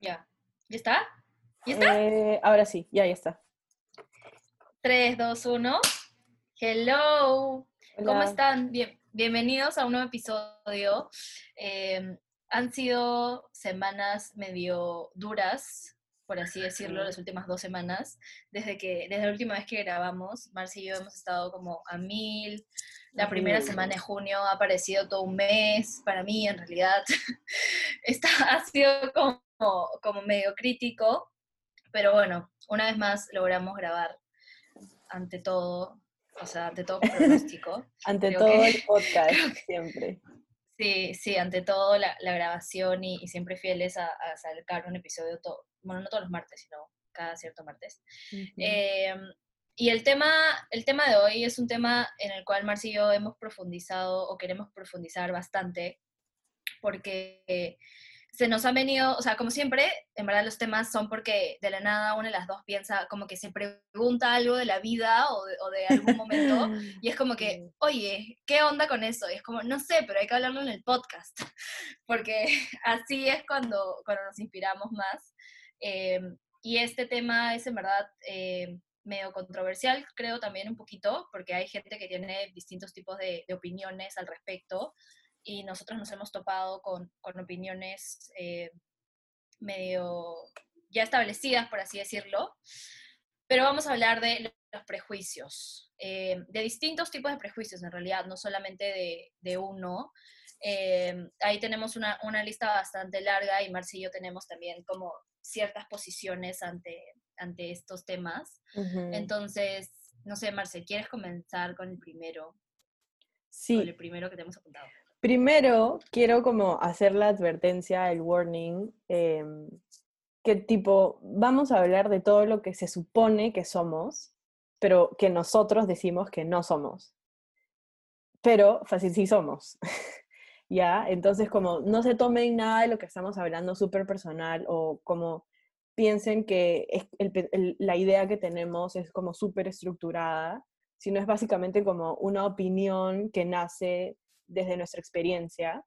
Ya. ¿Ya está? ¿Ya está? Eh, ahora sí, ya, ya está. 3, 2, 1. Hello. ¿Cómo están? Bien, bienvenidos a un nuevo episodio. Eh, han sido semanas medio duras, por así decirlo, las últimas dos semanas. Desde, que, desde la última vez que grabamos, Marci y yo hemos estado como a mil. La primera semana de junio ha parecido todo un mes para mí, en realidad. Esta ha sido como, como medio crítico, pero bueno, una vez más logramos grabar ante todo, o sea, ante todo pronóstico. Ante Creo todo que- el podcast, que- siempre. Sí, sí, ante todo la, la grabación y, y siempre fieles a, a sacar un episodio, todo, bueno, no todos los martes, sino cada cierto martes. Eh, y el tema, el tema de hoy es un tema en el cual Marci y yo hemos profundizado o queremos profundizar bastante, porque eh, se nos han venido, o sea, como siempre, en verdad los temas son porque de la nada una de las dos piensa, como que se pregunta algo de la vida o de, o de algún momento, y es como que, oye, ¿qué onda con eso? Y es como, no sé, pero hay que hablarlo en el podcast, porque así es cuando, cuando nos inspiramos más. Eh, y este tema es en verdad eh, medio controversial, creo también un poquito, porque hay gente que tiene distintos tipos de, de opiniones al respecto, y nosotros nos hemos topado con, con opiniones eh, medio ya establecidas, por así decirlo. Pero vamos a hablar de los prejuicios, eh, de distintos tipos de prejuicios en realidad, no solamente de, de uno. Eh, ahí tenemos una, una lista bastante larga y Marci y yo tenemos también como ciertas posiciones ante, ante estos temas. Entonces, no sé, Marce, ¿quieres comenzar con el primero? Con Sí, el primero que te hemos apuntado. Primero quiero como hacer la advertencia, el warning, em, que tipo, vamos a hablar de todo lo que se supone que somos, pero que nosotros decimos que no somos. Pero fácil sí somos. ¿Ya? Entonces, como no se tomen nada de lo que estamos hablando súper personal o como piensen que la idea que tenemos es como súper estructurada, sino es básicamente como una opinión que nace desde nuestra experiencia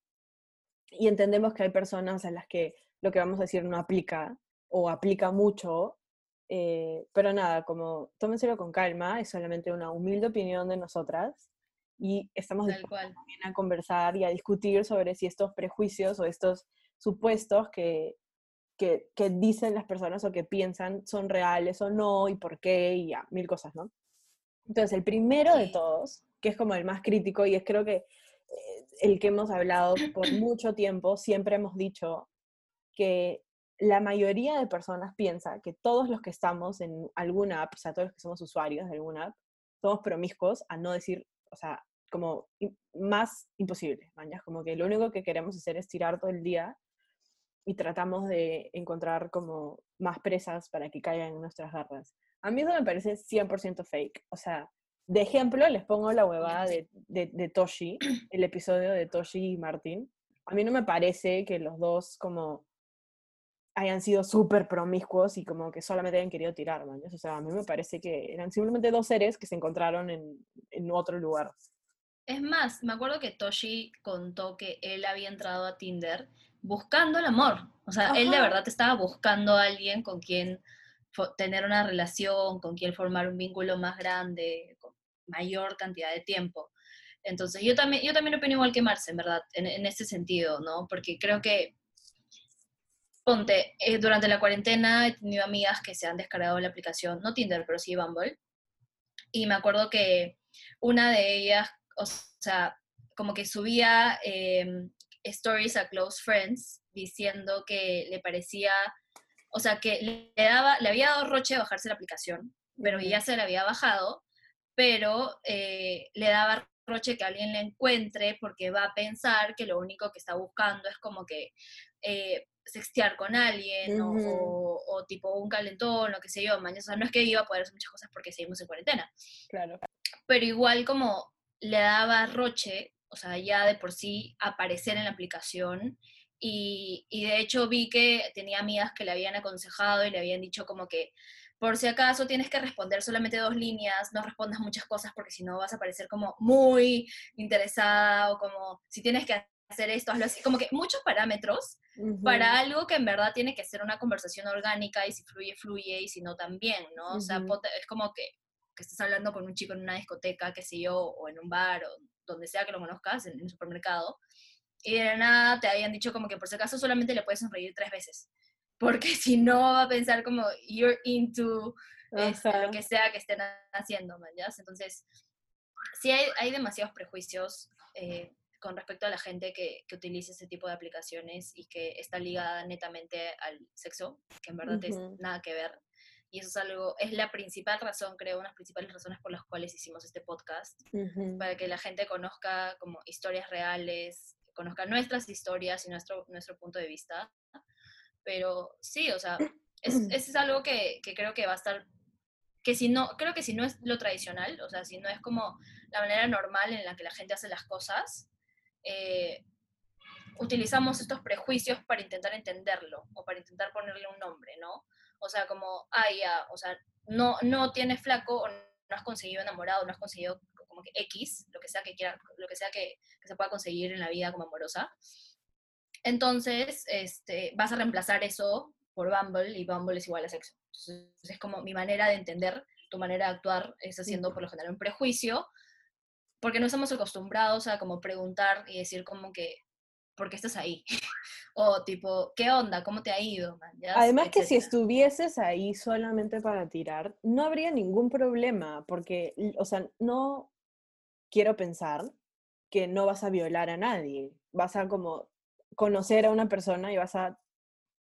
y entendemos que hay personas a las que lo que vamos a decir no aplica o aplica mucho, eh, pero nada, como tómenselo con calma, es solamente una humilde opinión de nosotras y estamos también a conversar y a discutir sobre si estos prejuicios o estos supuestos que, que, que dicen las personas o que piensan son reales o no y por qué y ya, mil cosas, ¿no? Entonces, el primero de todos, que es como el más crítico y es creo que el que hemos hablado por mucho tiempo, siempre hemos dicho que la mayoría de personas piensa que todos los que estamos en alguna app, o sea, todos los que somos usuarios de alguna app, somos promiscuos, a no decir, o sea, como más imposible, mañas, como que lo único que queremos hacer es tirar todo el día y tratamos de encontrar como más presas para que caigan en nuestras garras. A mí eso me parece 100% fake. O sea, de ejemplo les pongo la huevada de, de, de Toshi, el episodio de Toshi y Martin. A mí no me parece que los dos como hayan sido súper promiscuos y como que solamente hayan querido tirar, mañas. O sea, a mí me parece que eran simplemente dos seres que se encontraron en, en otro lugar. Es más, me acuerdo que Toshi contó que él había entrado a Tinder buscando el amor. O sea, él de verdad estaba buscando a alguien con quien tener una relación, con quien formar un vínculo más grande, mayor cantidad de tiempo. Entonces, yo también, yo también opino igual que Marce, en verdad, en, en ese sentido, ¿no? Porque creo que, ponte, eh, durante la cuarentena he tenido amigas que se han descargado la aplicación, no Tinder, pero sí Bumble. Y me acuerdo que una de ellas, o sea, como que subía eh, stories a close friends diciendo que le parecía, o sea, que le, daba, le había dado roche bajarse la aplicación, pero ya se la había bajado, pero eh, le daba roche que alguien la encuentre porque va a pensar que lo único que está buscando es como que eh, sextear con alguien o- o, o tipo un calentón, lo que sé yo, mañana. O sea, no es que iba a poder hacer muchas cosas porque seguimos en cuarentena Claro. pero igual como le daba roche, o sea, ya de por sí aparecer en la aplicación. Y, y de hecho vi que tenía amigas que le habían aconsejado y le habían dicho como que por si acaso tienes que responder solamente dos líneas, no respondas muchas cosas porque si no vas a parecer como muy interesada o como si tienes que hacer esto, hazlo así, como que muchos parámetros para algo que en verdad tiene que ser una conversación orgánica y si fluye, fluye y si no también, ¿no? O sea, es como que, que estés hablando con un chico en una discoteca, qué sé yo, o en un bar, o donde sea que lo conozcas, en un supermercado, y de nada te hayan dicho como que por si acaso solamente le puedes sonreír tres veces, porque si no va a pensar como you're into este, lo que sea que estén haciendo, ¿ya? Entonces, sí hay, hay demasiados prejuicios eh, con respecto a la gente que, que, utiliza ese tipo de aplicaciones y que está ligada netamente al sexo, que en verdad es nada que ver. Y eso es algo, es la principal razón, creo, una de las principales razones por las cuales hicimos este podcast, para que la gente conozca como historias reales, conozca nuestras historias y nuestro, nuestro punto de vista. Pero sí, o sea, es, es algo que, que creo que va a estar que si no, creo que si no es lo tradicional, o sea, si no es como la manera normal en la que la gente hace las cosas, eh, utilizamos estos prejuicios para intentar entenderlo o para intentar ponerle un nombre, ¿no? O sea, como, ah, ya, o sea, no, no tienes flaco o no has conseguido enamorado, no has conseguido como que X, lo que sea que quiera, lo que sea que, que se pueda conseguir en la vida como amorosa. Entonces, este, vas a reemplazar eso por Bumble y Bumble es igual a sexo. Entonces, es como mi manera de entender, tu manera de actuar es haciendo por lo general un prejuicio, porque no estamos acostumbrados a como preguntar y decir como que, ¿por qué estás ahí? o tipo, ¿qué onda? ¿Cómo te ha ido? Además que si estuvieses ahí solamente para tirar, no habría ningún problema, porque, o sea, no quiero pensar que no vas a violar a nadie, vas a como conocer a una persona y vas a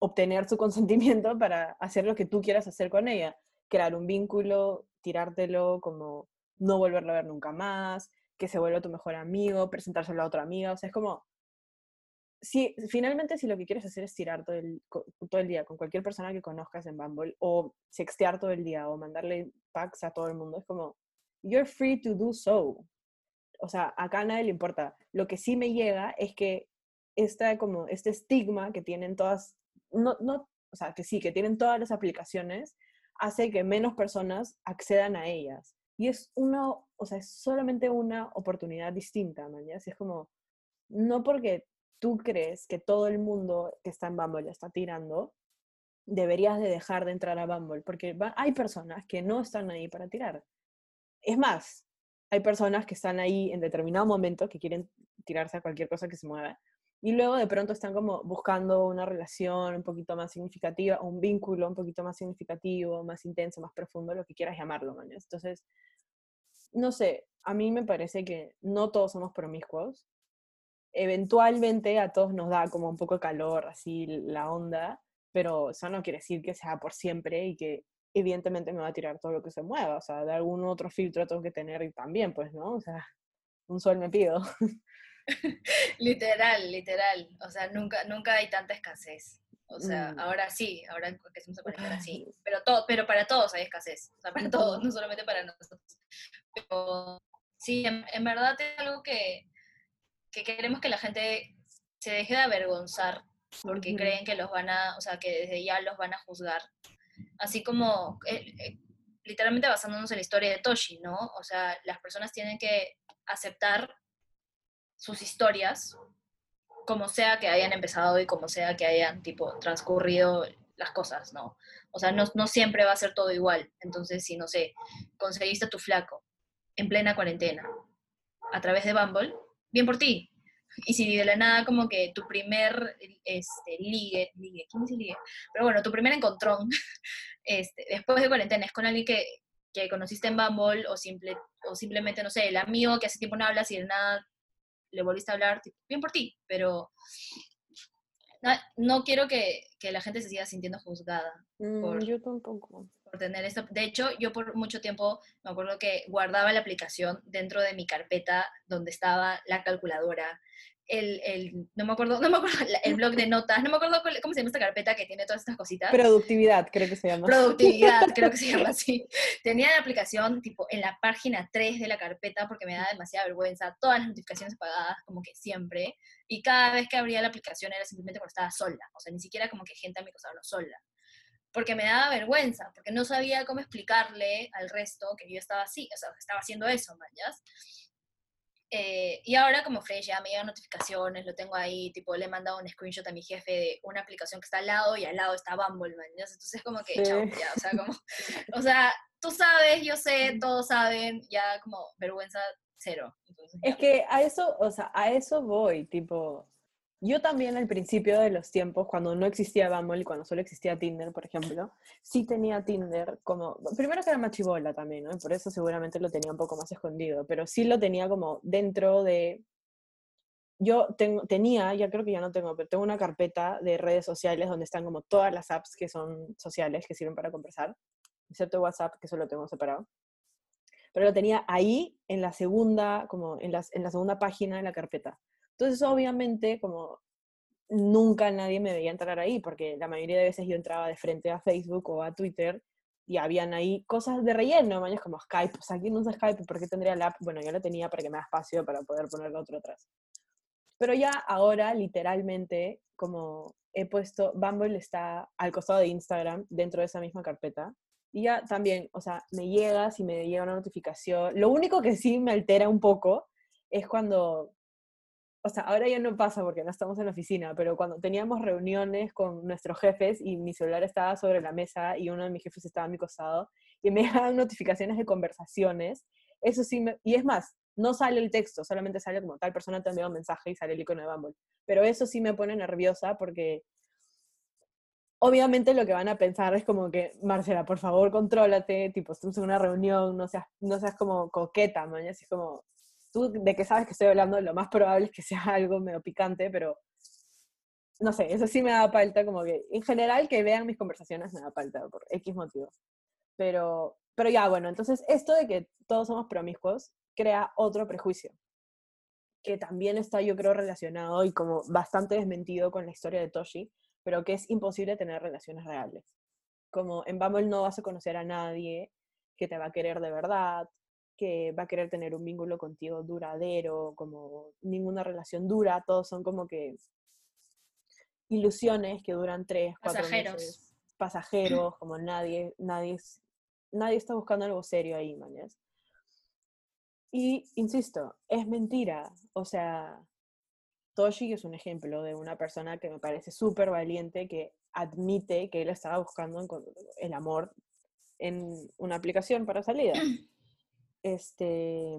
obtener su consentimiento para hacer lo que tú quieras hacer con ella, crear un vínculo, tirártelo, como no volverlo a ver nunca más, que se vuelva tu mejor amigo, presentárselo a otra amiga, o sea, es como, si finalmente si lo que quieres hacer es tirar todo el, todo el día con cualquier persona que conozcas en Bumble, o sextear todo el día, o mandarle packs a todo el mundo, es como, you're free to do so. O sea, acá a nadie le importa. Lo que sí me llega es que esta, como, este estigma que tienen todas no, no, o sea, que sí, que tienen todas las aplicaciones, hace que menos personas accedan a ellas. Y es una, o sea, es solamente una oportunidad distinta, man, Es como, no porque tú crees que todo el mundo que está en Bumble está tirando, deberías de dejar de entrar a Bumble, porque hay personas que no están ahí para tirar. Es más, hay personas que están ahí en determinado momento que quieren tirarse a cualquier cosa que se mueva, y luego de pronto están como buscando una relación un poquito más significativa, un vínculo un poquito más significativo, más intenso, más profundo, lo que quieras llamarlo. Entonces, no sé, a mí me parece que no todos somos promiscuos. Eventualmente a todos nos da como un poco de calor, así la onda, pero eso no quiere decir que sea por siempre y que evidentemente me va a tirar todo lo que se mueva. O sea, de algún otro filtro tengo que tener también, pues, ¿no? O sea, un sol me pido. literal, literal. O sea, nunca, nunca hay tanta escasez. O sea, mm. ahora sí, ahora que se conectar así. Pero, todo, pero para todos hay escasez. O sea, para todos, no solamente para nosotros. Pero sí, en, verdad es algo que, que, queremos que la gente se deje de avergonzar porque creen que los van a, o sea, que desde ya los van a juzgar. Así como, eh, eh, literalmente basándonos en la historia de Toshi, ¿no? O sea, las personas tienen que aceptar sus historias, como sea que hayan empezado y como sea que hayan, tipo, transcurrido las cosas, ¿no? O sea, no, no siempre va a ser todo igual. Entonces, si, no sé, conseguiste tu flaco en plena cuarentena a través de Bumble, bien por ti. Y si de la nada como que tu primer este, ligue, ligue, ¿quién dice ligue? Pero bueno, tu primer encontrón este, después de cuarentena es con alguien que, que conociste en Bumble o, simple, o simplemente, no sé, el amigo que hace tiempo no hablas y de nada le volviste a hablar, bien por ti, pero no, quiero que, que, la gente se siga sintiendo juzgada. Mm, por, yo tampoco. Por tener esto. De hecho, yo por mucho tiempo me acuerdo que guardaba la aplicación dentro de mi carpeta donde estaba la calculadora, el, el, no me acuerdo, no me acuerdo, el blog de notas, no me acuerdo cómo se llama esta carpeta que tiene todas estas cositas. Productividad, creo que se llama. Productividad, creo que se llama así. Tenía la aplicación tipo en la página 3 de la carpeta porque me da demasiada vergüenza, todas las notificaciones apagadas como que siempre, y cada vez que abría la aplicación era simplemente cuando estaba sola, o sea, ni siquiera como que gente a mi costado, no sola. Porque me daba vergüenza, porque no sabía cómo explicarle al resto que yo estaba así, o sea, estaba haciendo eso, ¿mayas? Eh, y ahora como Fresh ya me llegan notificaciones, lo tengo ahí, tipo le he mandado un screenshot a mi jefe de una aplicación que está al lado y al lado está Bumble, man. Entonces como que, chao, ya, o sea, como, o sea, tú sabes, yo sé, todos saben, ya como vergüenza cero. es que a eso, o sea, a eso voy, tipo, yo también al principio de los tiempos, cuando no existía Bumble y cuando solo existía Tinder, por ejemplo, sí tenía Tinder como, primero que era machibola también, por eso seguramente lo tenía un poco más escondido, pero sí lo tenía como dentro de... Yo tengo, tenía, ya creo que ya no tengo, pero tengo una carpeta de redes sociales donde están como todas las apps que son sociales, que sirven para conversar, excepto WhatsApp, que solo tengo separado. Pero lo tenía ahí en la segunda, como en, las, en la segunda página de la carpeta. Entonces, obviamente, como nunca nadie me veía entrar ahí, porque la mayoría de veces yo entraba de frente a Facebook o a Twitter y habían ahí cosas de relleno, mañas como Skype, o sea, aquí no usa Skype, ¿por qué tendría la app? Bueno, yo lo tenía para que me da espacio para poder poner otro atrás. Pero ya ahora, literalmente, como he puesto, Bumble está al costado de Instagram, dentro de esa misma carpeta, y ya también, o sea, me llega, si me llega una notificación, lo único que sí me altera un poco es cuando o sea, ahora ya no pasa porque no estamos en la oficina, pero cuando teníamos reuniones con nuestros jefes y mi celular estaba sobre la mesa y uno de mis jefes estaba a mi costado y me llegaban notificaciones de conversaciones, eso sí, me, y es más, no sale el texto, solamente sale como tal persona te enviado un mensaje y sale el icono de Bumble. Pero eso sí me pone nerviosa porque obviamente lo que van a pensar es como que, Marcela, por favor, contrólate, tipo, estamos en una reunión, no seas, no seas como coqueta, man, así como, de que sabes que estoy hablando, lo más probable es que sea algo medio picante, pero no sé, eso sí me da falta, como que en general que vean mis conversaciones me da falta por X motivo. Pero, pero ya, bueno, entonces esto de que todos somos promiscuos crea otro prejuicio, que también está yo creo relacionado y como bastante desmentido con la historia de Toshi, pero que es imposible tener relaciones reales. Como en Bumble no vas a conocer a nadie que te va a querer de verdad, que va a querer tener un vínculo contigo duradero, como ninguna relación dura, todos son como que ilusiones que duran tres, cuatro pasajeros. meses, pasajeros, como nadie, nadie, nadie está buscando algo serio ahí, mañas. Y insisto, es mentira, o sea, Toshi es un ejemplo de una persona que me parece súper valiente, que admite que él estaba buscando el amor en una aplicación para salida. este,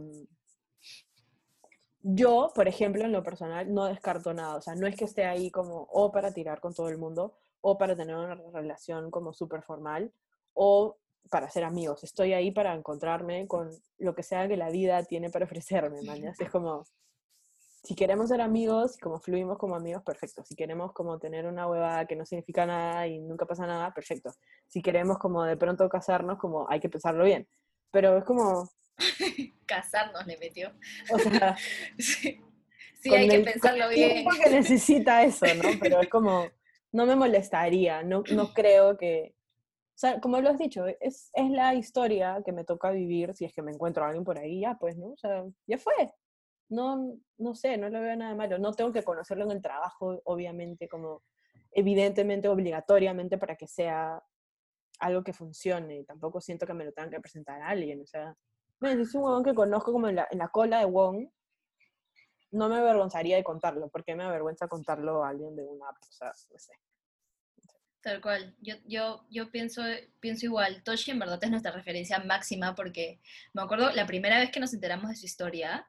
yo, por ejemplo, en lo personal, no descarto nada. O sea, no es que esté ahí como o para tirar con todo el mundo, o para tener una relación como súper formal, o para ser amigos. Estoy ahí para encontrarme con lo que sea que la vida tiene para ofrecerme, mañas. Es como, si queremos ser amigos, como fluimos como amigos, perfecto. Si queremos como tener una huevada que no significa nada y nunca pasa nada, perfecto. Si queremos como de pronto casarnos, como hay que pensarlo bien. Pero es como, Casarnos le metió. O sea, sí, hay que pensarlo bien. que necesita eso, ¿no? Pero es como, no me molestaría, no, no creo que... O sea, como lo has dicho, es, es la historia que me toca vivir si es que me encuentro a alguien por ahí, ya pues, ¿no? O sea, ya fue. No, no sé, no lo veo nada malo. No tengo que conocerlo en el trabajo, obviamente, como evidentemente, obligatoriamente para que sea algo que funcione. Tampoco siento que me lo tengan que presentar a alguien, o sea, si es un huevón que conozco como en la, en la cola de Wong, no me avergonzaría de contarlo, porque me avergüenza contarlo a alguien de una app, o sea, no sé. Tal cual, yo, yo, yo pienso, pienso igual, Toshi en verdad es nuestra referencia máxima porque me acuerdo la primera vez que nos enteramos de su historia,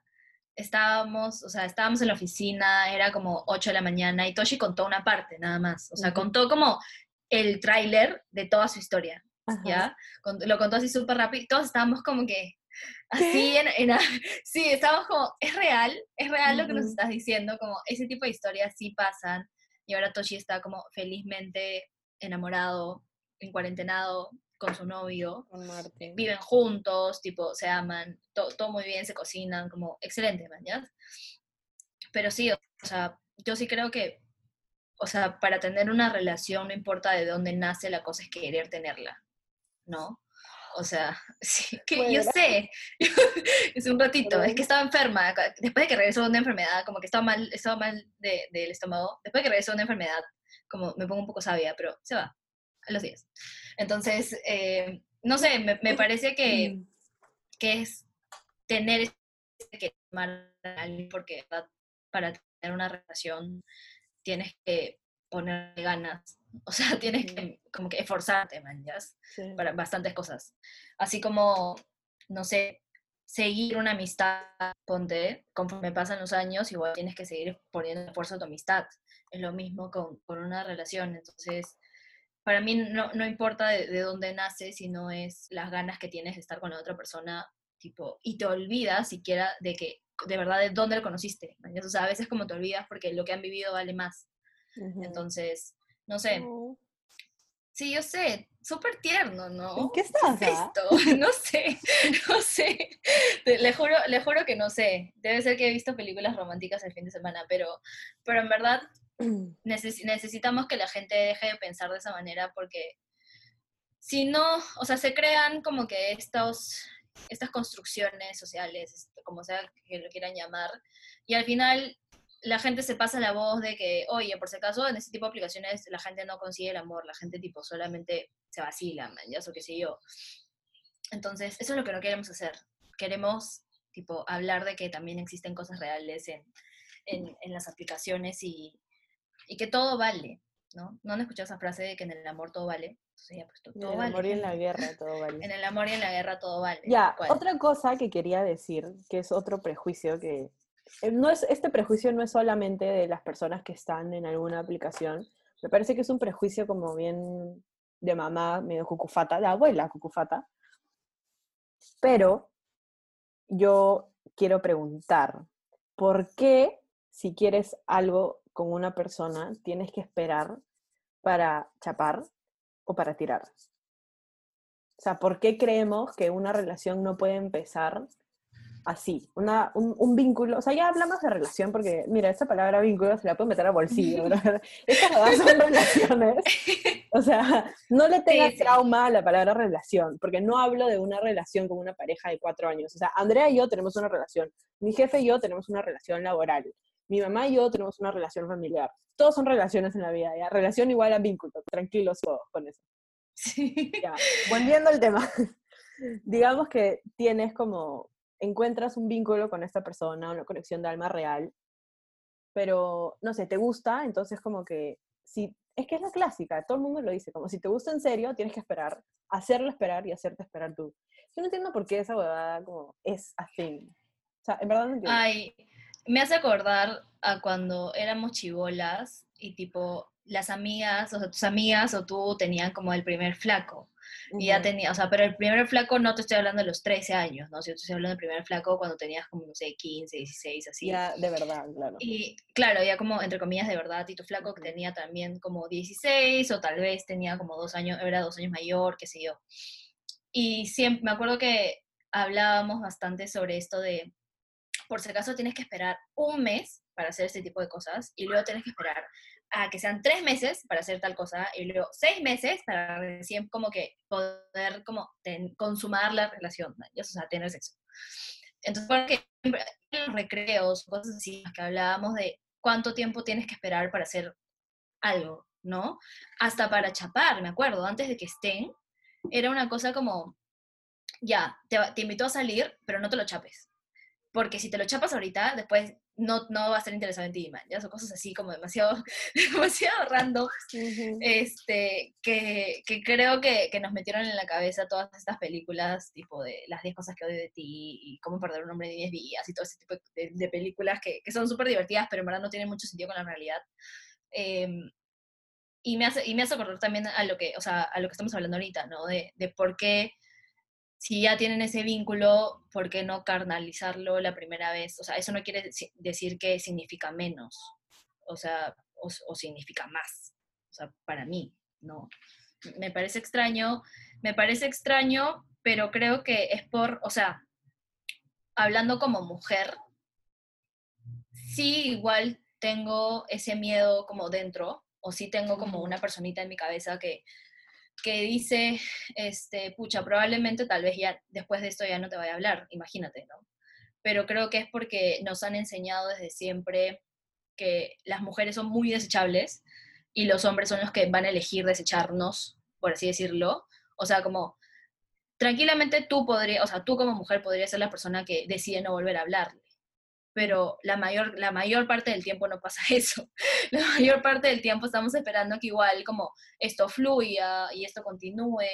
estábamos, o sea, estábamos en la oficina, era como 8 de la mañana y Toshi contó una parte nada más, o sea, contó como el tráiler de toda su historia, ¿ya? Lo contó así súper rápido y todos estábamos como que, Así, en, sí, estamos como, es real, es real lo que nos estás diciendo, como ese tipo de historias sí pasan, y ahora Toshi está como felizmente enamorado, en cuarentenado con su novio, con viven juntos, tipo, se aman, todo muy bien, se cocinan, como, excelente, mañana. Pero sí, o sea, yo sí creo que, o sea, para tener una relación no importa de dónde nace, la cosa es querer tenerla, ¿no? O sea, sí, que yo sé, es un ratito, es que estaba enferma, después de que regresó de una enfermedad, como que estaba mal, estaba mal del estómago, después de que regresó de una enfermedad, como me pongo un poco sabia, pero se va, a los días. Entonces, eh, no sé, me, me parece que, que es tener que amar a alguien porque para tener una relación tienes que poner ganas. O sea, tienes que como que esforzarte, man, Para bastantes cosas. Así como, no sé, seguir una amistad, ponte, conforme pasan los años, igual tienes que seguir poniendo esfuerzo a tu amistad. Es lo mismo con, con una relación. Entonces, para mí no, no importa de, de, dónde nace, sino es las ganas que tienes de estar con la otra persona, tipo, y te olvidas siquiera de que, de verdad, de dónde lo conociste. O sea, a veces como te olvidas porque lo que han vivido vale más. Entonces, no sé. Sí, yo sé, súper tierno, ¿no? ¿En qué estás? Esto? No sé, no sé. Le juro, le juro que no sé. Debe ser que he visto películas románticas el fin de semana, pero, pero en verdad necesitamos que la gente deje de pensar de esa manera porque si no, o sea, se crean como que estos, estas construcciones sociales, este, como sea que lo quieran llamar, y al final la gente se pasa la voz de que, oye, por si acaso en este tipo de aplicaciones la gente no consigue el amor, la gente tipo solamente se vacila, man, ya eso qué sé yo. Entonces, eso es lo que no queremos hacer. Queremos tipo hablar de que también existen cosas reales en, en, en las aplicaciones y, y, que todo vale, ¿no? ¿No han escuchado esa frase de que en el amor todo vale? Entonces, pues, todo, en el amor y en la guerra todo vale. en el amor y en la guerra todo vale. Ya, otra cosa que quería decir, que es otro prejuicio que no es, este prejuicio no es solamente de las personas que están en alguna aplicación, me parece que es un prejuicio como bien de mamá, medio cucufata, de abuela cucufata. Pero yo quiero preguntar, ¿por qué si quieres algo con una persona tienes que esperar para chapar o para tirar? O sea, ¿por qué creemos que una relación no puede empezar así, una, un, vínculo, o sea, ya hablamos de relación porque, mira, esta palabra vínculo se la puede meter a bolsillo, ¿verdad? Estas son relaciones, o sea, no le tengas trauma a la palabra relación, porque no hablo de una relación con una pareja de cuatro años, o sea, Andrea y yo tenemos una relación, mi jefe y yo tenemos una relación laboral, mi mamá y yo tenemos una relación familiar, todos son relaciones en la vida, ¿ya? Relación igual a vínculo, tranquilos todos con eso. Sí. Ya, volviendo al tema, digamos que tienes como encuentras un vínculo con esta persona, una conexión de alma real, pero no sé, te gusta, entonces como que si es que es la clásica, todo el mundo lo dice, como si te gusta en serio, tienes que esperar, hacerlo esperar y hacerte esperar tú. Yo no entiendo por qué esa huevada como es así. O sea, en verdad. Ay, me hace acordar a cuando éramos chivolas y tipo las amigas, o sea, tus amigas o tú tenían como el primer flaco. Y ya tenía, o sea, pero el primer flaco no te estoy hablando de los 13 años, ¿no? Si te estoy hablando del primer flaco cuando tenías como, no sé, 15, 16, así. Ya, de verdad, claro. Y claro, ya como, entre comillas, de verdad, tu flaco que tenía también como 16 o tal vez tenía como dos años, era dos años mayor, qué sé yo. Y siempre, me acuerdo que hablábamos bastante sobre esto de, por si acaso tienes que esperar un mes para hacer este tipo de cosas y luego tienes que esperar a que sean tres meses para hacer tal cosa y luego seis meses para recién como que poder como consumar la relación, o sea, tener sexo. Entonces, porque en los recreos, cosas así, que hablábamos de cuánto tiempo tienes que esperar para hacer algo, ¿no? Hasta para chapar, me acuerdo, antes de que estén, era una cosa como, ya, te, te invito a salir, pero no te lo chapes. Porque si te lo chapas ahorita, después no, no va a ser interesado en ti, man, ya son cosas así como demasiado, demasiado random, este, que, que creo que, que, nos metieron en la cabeza todas estas películas, tipo de las 10 cosas que odio de ti, y cómo perder un hombre en 10 días, y todo ese tipo de, de películas que, que son súper divertidas, pero en verdad no tienen mucho sentido con la realidad. Em, y me hace, y me hace acordar también a lo que, o sea, a lo que estamos hablando ahorita, ¿no? De, de por qué si ya tienen ese vínculo, ¿por qué no carnalizarlo la primera vez? O sea, eso no quiere decir que significa menos, o sea, o, significa más. O sea, para mí, no. Me parece extraño, me parece extraño, pero creo que es por, o sea, hablando como mujer, sí igual tengo ese miedo como dentro, o sí tengo como una personita en mi cabeza que que dice, este, pucha, probablemente tal vez ya después de esto ya no te vaya a hablar, imagínate, ¿no? Pero creo que es porque nos han enseñado desde siempre que las mujeres son muy desechables y los hombres son los que van a elegir desecharnos, por así decirlo. O sea, como tranquilamente tú podrías, o sea, tú como mujer podrías ser la persona que decide no volver a hablarle. Pero la mayor, la mayor parte del tiempo no pasa eso. La mayor parte del tiempo estamos esperando que igual como esto fluya y esto continúe.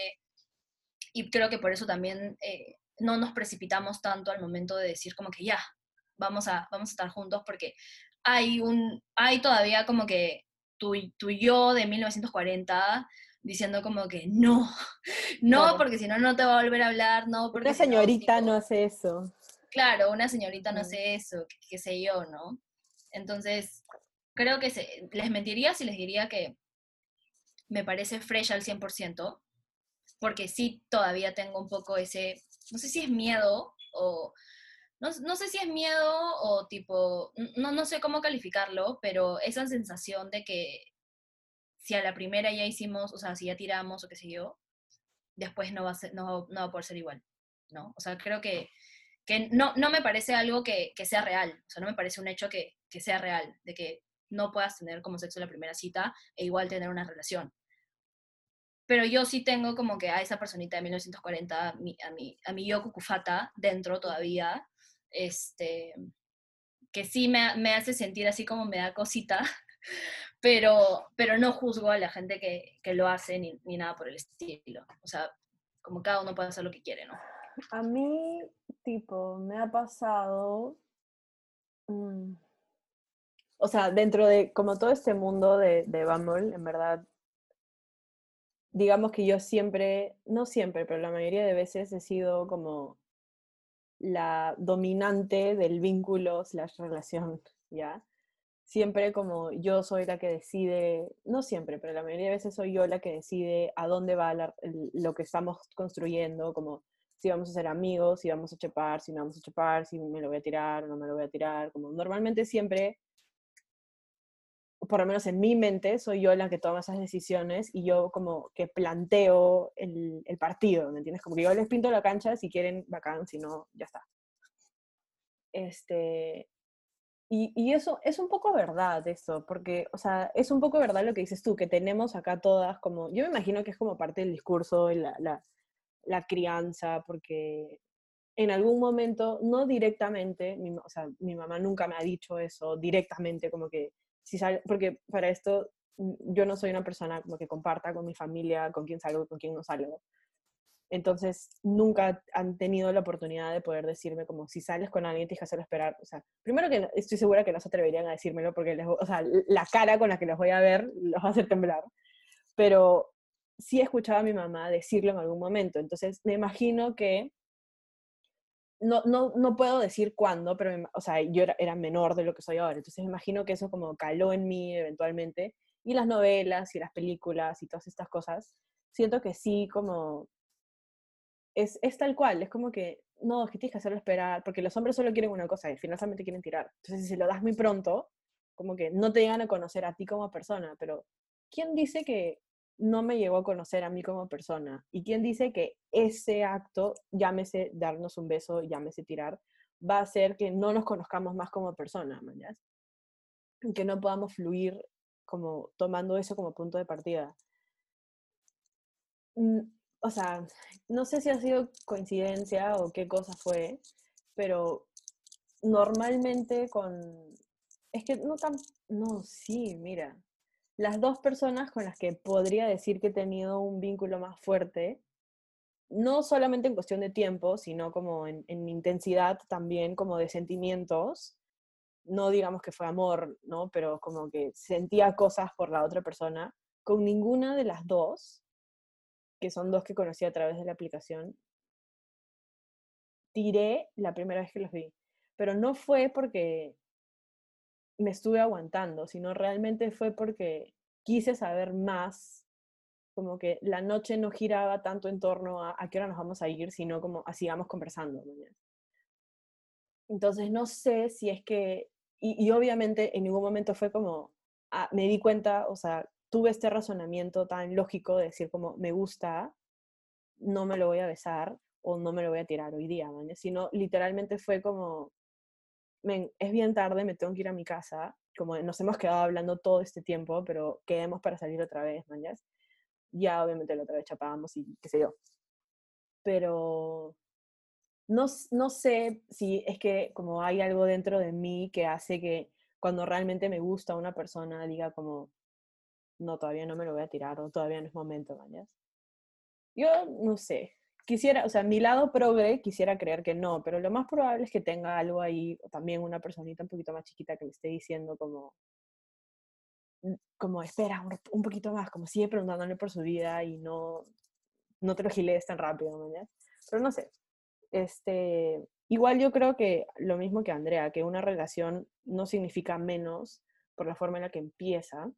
Y creo que por eso también eh, no nos precipitamos tanto al momento de decir como que ya, vamos a, vamos a estar juntos porque hay, un, hay todavía como que tu, tu yo de 1940 diciendo como que no, no, porque si no, no te va a volver a hablar, no, porque... Una señorita no, hace eso. Claro, una señorita no hace eso, qué, sé yo, ¿no? Entonces, creo que se, les mentiría si les diría que me parece fresh al 100%, porque sí todavía tengo un poco ese, no sé si es miedo o... No, no sé si es miedo o tipo, no, no sé cómo calificarlo, pero esa sensación de que si a la primera ya hicimos, o sea, si ya tiramos o qué sé yo, después no va a, ser, no, no va a poder ser igual, ¿no? O sea, creo que, que no, no me parece algo que, que, sea real, o sea, no me parece un hecho que, que sea real, de que no puedas tener como sexo la primera cita e igual tener una relación. Pero yo sí tengo como que a esa personita de 1940, a mi, a mi, a mi yo cucufata dentro todavía, este, que sí me, me hace sentir así como me da cosita, pero, pero no juzgo a la gente que, que lo hace ni, ni, nada por el estilo. O sea, como cada uno puede hacer lo que quiere, ¿no? A mí, tipo, me ha pasado... Mm, o sea, dentro de como todo este mundo de, de Bumble, en verdad, digamos que yo siempre, no siempre, pero la mayoría de veces he sido como la dominante del vínculo slash relación, ¿ya? siempre como yo soy la que decide, no siempre, pero la mayoría de veces soy yo la que decide a dónde va lo que estamos construyendo, como si vamos a ser amigos, si vamos a chepar, si no vamos a chepar, si me lo voy a tirar o no me lo voy a tirar, como normalmente siempre, por lo menos en mi mente, soy yo la que toma esas decisiones y yo como que planteo el, partido, ¿me entiendes? Como que yo les pinto la cancha, si quieren, bacán, si no, ya está. Este, y, eso es un poco verdad eso, porque, o sea, es un poco verdad lo que dices tú, que tenemos acá todas como, yo me imagino que es como parte del discurso y la, la crianza, porque en algún momento, no directamente, mi, o sea, mi mamá nunca me ha dicho eso directamente, como que, si sale, porque para esto mm, yo no soy una persona como que comparta con mi familia, con quién salgo con quién no salgo. Entonces, nunca han tenido la oportunidad de poder decirme como si sales con alguien tienes que hacerlo esperar. O sea, primero que estoy segura que no se atreverían a decírmelo porque les, o sea, la cara con la que los voy a ver los va a hacer temblar. Pero sí he escuchado a mi mamá decirlo en algún momento. Entonces, me imagino que no, no, no puedo decir cuándo, pero, o sea, yo era, era, menor de lo que soy ahora. Entonces, me imagino que eso como caló en mí eventualmente. Y las novelas y las películas y todas estas cosas, siento que sí como es, es, tal cual, es como que, no, que tienes que hacerlo esperar, porque los hombres solo quieren una cosa y finalmente quieren tirar. Entonces, si se lo das muy pronto, como que no te llegan a conocer a ti como persona, pero ¿quién dice que no me llegó a conocer a mí como persona? ¿Y quién dice que ese acto, llámese darnos un beso, llámese tirar, va a hacer que no nos conozcamos más como persona, mañas? Que no podamos fluir como tomando eso como punto de partida. Mm, o sea, no sé si ha sido coincidencia o qué cosa fue, pero normalmente con... Es que no tan... No, sí, mira. Las dos personas con las que podría decir que he tenido un vínculo más fuerte, no solamente en cuestión de tiempo, sino como en, en intensidad también, como de sentimientos, no digamos que fue amor, ¿no? Pero como que sentía cosas por la otra persona, con ninguna de las dos que son dos que conocí a través de la aplicación, tiré la primera vez que los vi. Pero no fue porque me estuve aguantando, sino realmente fue porque quise saber más, como que la noche no giraba tanto en torno a a qué hora nos vamos a ir, sino como a sigamos conversando. Entonces no sé si es que, y, obviamente en ningún momento fue como, ah, me di cuenta, o sea, tuve este razonamiento tan lógico de decir como me gusta, no me lo voy a besar o no me lo voy a tirar hoy día, sino literalmente fue como, es bien tarde, me tengo que ir a mi casa, como nos hemos quedado hablando todo este tiempo, pero quedemos para salir otra vez, man, ya obviamente la otra vez chapábamos y qué sé yo. pero no, no sé si es que como hay algo dentro de mí que hace que cuando realmente me gusta una persona diga como, no, todavía no me lo voy a tirar o todavía no es momento, mañas. Yo no sé, quisiera, o sea, mi lado progre quisiera creer que no, pero lo más probable es que tenga algo ahí, o también una personita un poquito más chiquita que me esté diciendo como, mm, como espera un, poquito más, como sigue preguntándole por su vida y no, no te lo gilees tan rápido, mañana. Pero no sé, este, igual yo creo que lo mismo que Andrea, que una relación no significa menos por la forma en la que empieza,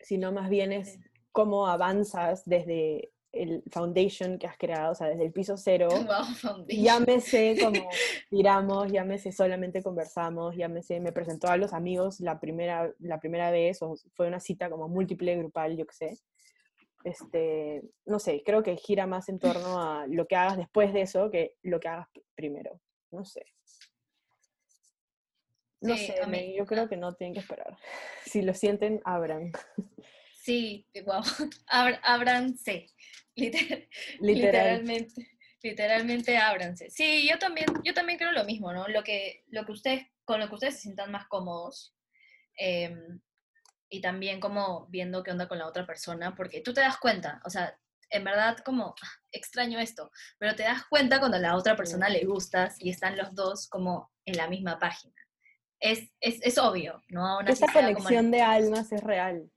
sino más bien es cómo avanzas desde el foundation que has creado, o sea, desde el piso cero. llámese como tiramos, llámese solamente conversamos, llámese me presentó a los amigos la primera, la primera vez, o fue una cita como múltiple grupal, yo qué sé. Este, no sé, creo que gira más en torno a lo que hagas después de eso que lo que hagas primero. No sé. No sé, yo creo que no tienen que esperar. Si lo sienten, abran. Sí, wow. ábranse. literalmente. Literalmente ábranse. Sí, yo también, yo también creo lo mismo, ¿no? Lo que, lo que ustedes, con lo que ustedes se sientan más cómodos. Em, y también como viendo qué onda con la otra persona, porque tú te das cuenta, o sea, en verdad como ah, extraño esto, pero te das cuenta cuando a la otra persona le gustas y están los dos como en la misma página. Es, es, es obvio, ¿no? Una Esa conexión de almas es real.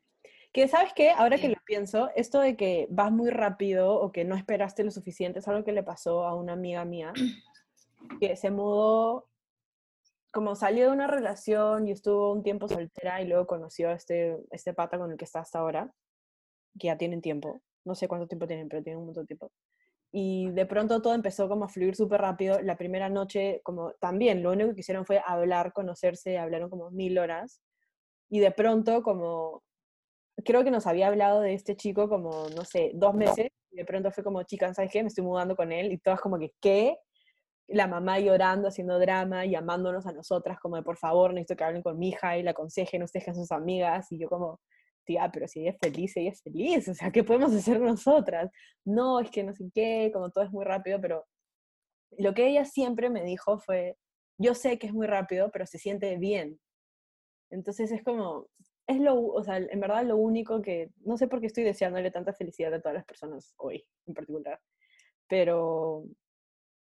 Que sabes qué, ahora que lo pienso, esto de que vas muy rápido o que no esperaste lo suficiente es algo que le pasó a una amiga mía que se mudó, como salió de una relación y estuvo un tiempo soltera y luego conoció a este, este pata con el que está hasta ahora, que ya tienen tiempo, no sé cuánto tiempo tienen, pero tienen un montón de tiempo. Y de pronto todo empezó como a fluir súper rápido. La primera noche, como también, lo único que hicieron fue hablar, conocerse, hablaron como mil horas. Y de pronto, como creo que nos había hablado de este chico como, no sé, dos meses, y de pronto fue como, chicas, ¿sabes qué? Me estoy mudando con él, y todas como que, ¿qué? La mamá llorando, haciendo drama, llamándonos a nosotras como de, por favor, necesito que hablen con mi hija y la aconsejen, ustedes que sus amigas, y yo como, tía, pero si ella es feliz, ella es feliz, o sea, ¿qué podemos hacer nosotras? No, es que no sé qué, como todo es muy rápido, pero lo que ella siempre me dijo fue, yo sé que es muy rápido, pero se siente bien. Entonces es como, es lo, o sea, en verdad lo único que, no sé por qué estoy deseándole tanta felicidad a todas las personas hoy en particular, pero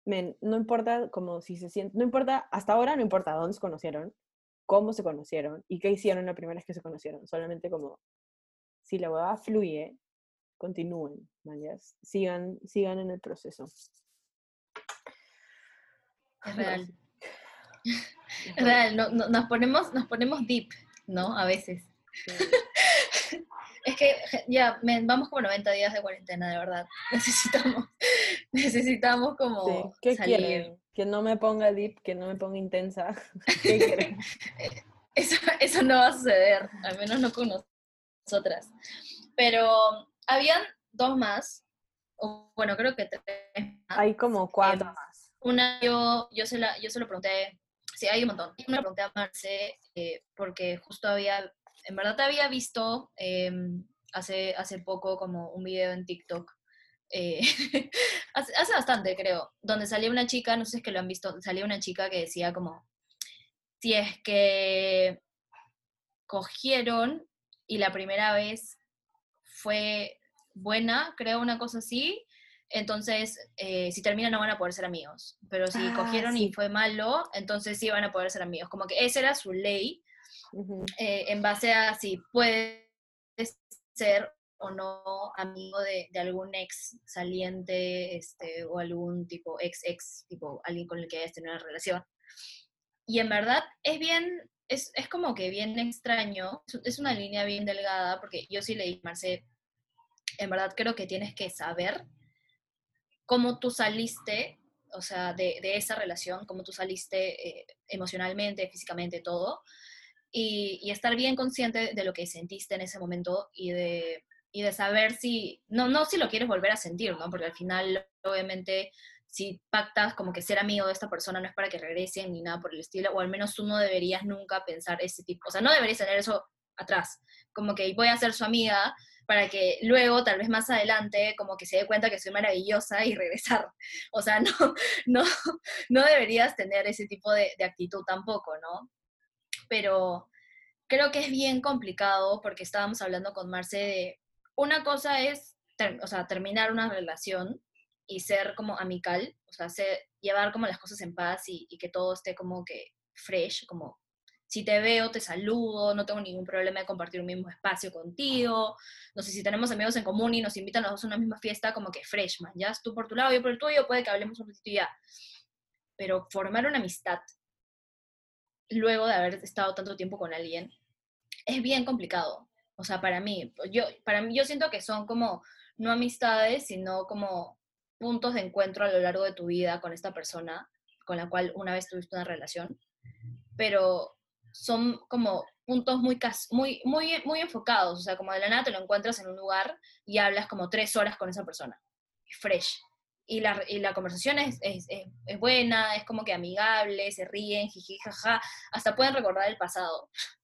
no importa como si se siente, no importa, hasta ahora no importa dónde se conocieron, cómo se conocieron y qué hicieron la primera vez que se conocieron, solamente como si la hueva fluye, continúen, sigan, sigan en el proceso. Es real. Es real, no, nos, ponemos, nos ponemos deep, ¿no? A veces. Es que ya, vamos como 90 días de cuarentena, de verdad. Necesitamos, necesitamos como ¿Qué salir. Que no me ponga deep, que no me ponga intensa. eso, eso no va a suceder, al menos no con nosotras. Pero habían dos más, o bueno, creo que tres más. Hay como cuatro em, más. Una, yo, yo, se la, yo se lo pregunté, sí, hay un montón. Una pregunté a Marce, eh, porque justo había en verdad te había visto em, hace, hace poco como un video en TikTok, eh, hace, bastante creo, donde salía una chica, no sé si es que lo han visto, salía una chica que decía como, si es que cogieron y la primera vez fue buena, creo una cosa así, entonces eh, si terminan no van a poder ser amigos, pero si ah, cogieron y fue malo, entonces sí van a poder ser amigos, como que esa era su ley eh, en base a si puedes ser o no amigo de, algún ex saliente este, o algún tipo ex ex, tipo alguien con el que hayas tenido una relación. Y en verdad es bien, es, es como que bien extraño, es una línea bien delgada, porque yo sí le dije, Marce, en verdad creo que tienes que saber cómo tú saliste, o sea, de, de esa relación, cómo tú saliste eh, emocionalmente, físicamente, todo, y, estar bien consciente de lo que sentiste en ese momento y de, y de saber si, no, no si lo quieres volver a sentir, ¿no? Porque al final, obviamente, si pactas como que ser amigo de esta persona no es para que regresen ni nada por el estilo, o al menos tú no deberías nunca pensar ese tipo, o sea, no deberías tener eso atrás, como que voy a ser su amiga, para que luego, tal vez más adelante, como que se dé cuenta que soy maravillosa y regresar. O sea, no, no, no deberías tener ese tipo de, de actitud tampoco, ¿no? Pero creo que es bien complicado porque estábamos hablando con Marce de, una cosa es, o sea, terminar una relación y ser como amical, o sea, llevar como las cosas en paz y, y, que todo esté como que fresh, como si te veo, te saludo, no tengo ningún problema de compartir un mismo espacio contigo, no sé, si tenemos amigos en común y nos invitan a una misma fiesta, como que fresh, man, ya tú por tu lado, yo por el tuyo, puede que hablemos un ratito ya. Pero formar una amistad luego de haber estado tanto tiempo con alguien es bien complicado. O sea, para mí, yo, para mí, yo siento que son como, no amistades, sino como puntos de encuentro a lo largo de tu vida con esta persona con la cual una vez tuviste una relación, pero son como puntos muy, muy, muy, muy enfocados, o sea, como de la nada te lo encuentras en un lugar y hablas como tres horas con esa persona, fresh. Y la, y la conversación es, es, es, buena, es como que amigable, se ríen, jiji, jaja, hasta pueden recordar el pasado.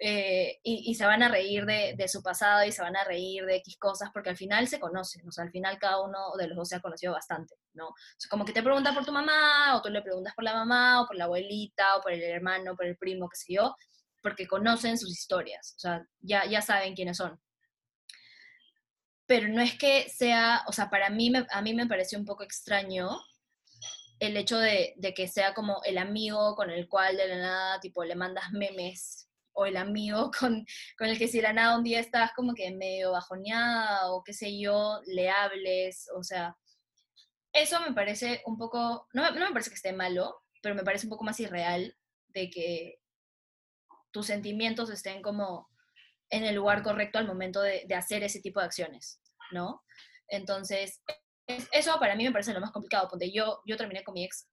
Eh, y, y, se van a reír de, de, su pasado y se van a reír de X cosas, porque al final se conocen, o sea, al final cada uno de los dos se ha conocido bastante, ¿no? O sea, como que te preguntas por tu mamá, o tú le preguntas por la mamá, o por la abuelita, o por el hermano, por el primo, qué sé yo, porque conocen sus historias, o sea, ya, ya saben quiénes son. Pero no es que sea, o sea, para mí, me, a mí me pareció un poco extraño el hecho de, de, que sea como el amigo con el cual de la nada, tipo, le mandas memes o el amigo con, con, el que si la nada un día estás como que medio bajoneada o qué sé yo, le hables, o sea, eso me parece un poco, no, no me parece que esté malo, pero me parece un poco más irreal de que tus sentimientos estén como en el lugar correcto al momento de, de hacer ese tipo de acciones, ¿no? Entonces, eso para mí me parece lo más complicado, porque yo, yo terminé con mi ex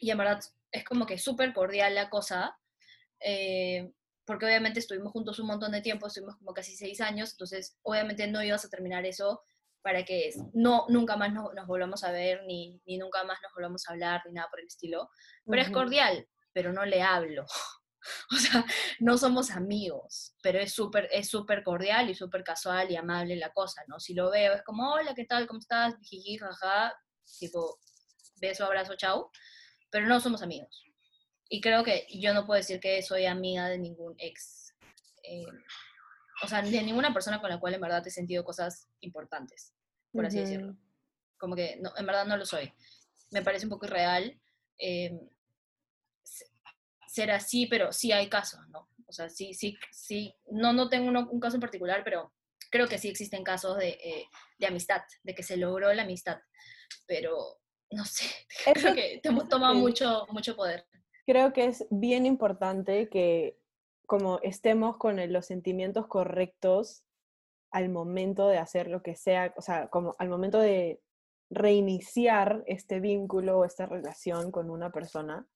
y en verdad es como que súper cordial la cosa, eh, porque obviamente estuvimos juntos un montón de tiempo, estuvimos como casi seis años, entonces obviamente no ibas a terminar eso para que no, nunca más nos, nos volvamos a ver, ni, ni, nunca más nos volvamos a hablar, ni nada por el estilo. Pero uh -huh. es cordial, pero no le hablo. o sea, no somos amigos, pero es súper es súper cordial y súper casual y amable la cosa, ¿no? Si lo veo es como, hola, ¿qué tal? ¿Cómo estás? Jiji, jaja, tipo, beso, abrazo, chao. Pero no somos amigos. Y creo que yo no puedo decir que soy amiga de ningún ex. Eh, o sea, de ninguna persona con la cual en verdad he sentido cosas importantes, por así uh -huh. decirlo. Como que no, en verdad no lo soy. Me parece un poco irreal eh, ser así, pero sí hay casos, ¿no? O sea, sí, sí, sí. No, no tengo uno, un caso en particular, pero creo que sí existen casos de, eh, de amistad, de que se logró la amistad. Pero, no sé, creo que te toma mucho, mucho poder creo que es bien importante que como estemos con los sentimientos correctos al momento de hacer lo que sea, o sea, como al momento de reiniciar este vínculo o esta relación con una persona.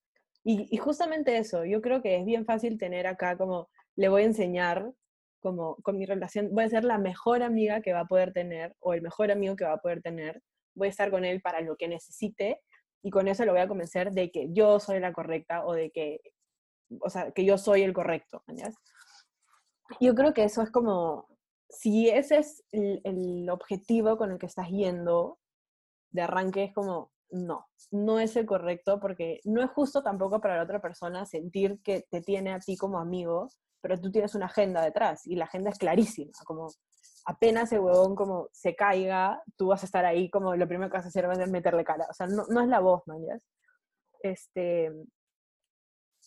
Y, justamente eso, yo creo que es bien fácil tener acá como, le voy a enseñar, como con mi relación, voy a ser la mejor amiga que va a poder tener o el mejor amigo que va a poder tener, voy a estar con él para lo que necesite y con eso lo voy a convencer de que yo soy la correcta o de que, o sea, que yo soy el correcto. Yo creo que eso es como, si ese es el, el, objetivo con el que estás yendo, de arranque es como, no, no es el correcto porque no es justo tampoco para la otra persona sentir que te tiene a ti como amigo, pero tú tienes una agenda detrás y la agenda es clarísima, como apenas el huevón como se caiga, tú vas a estar ahí como lo primero que vas a hacer va a meterle cara. O sea, no, no es la voz, man, ¿ya? Este,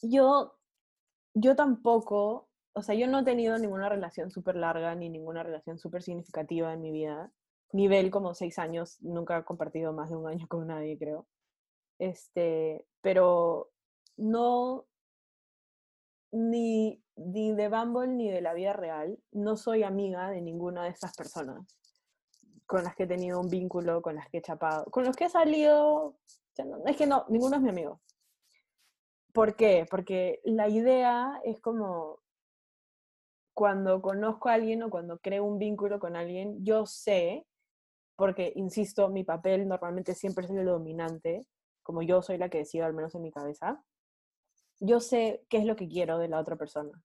yo, yo tampoco, o sea, yo no he tenido ninguna relación súper larga ni ninguna relación súper significativa en mi vida. Nivel como seis años, nunca he compartido más de un año con nadie, creo. Este, pero no, ni, ni de Bumble ni de la vida real, no soy amiga de ninguna de estas personas con las que he tenido un vínculo, con las que he chapado, con los que he salido, es que no, ninguno es mi amigo. ¿Por qué? Porque la idea es como cuando conozco a alguien o cuando creo un vínculo con alguien, yo sé, porque, insisto, mi papel normalmente siempre es el dominante, como yo soy la que decido, al menos en mi cabeza, yo sé qué es lo que quiero de la otra persona.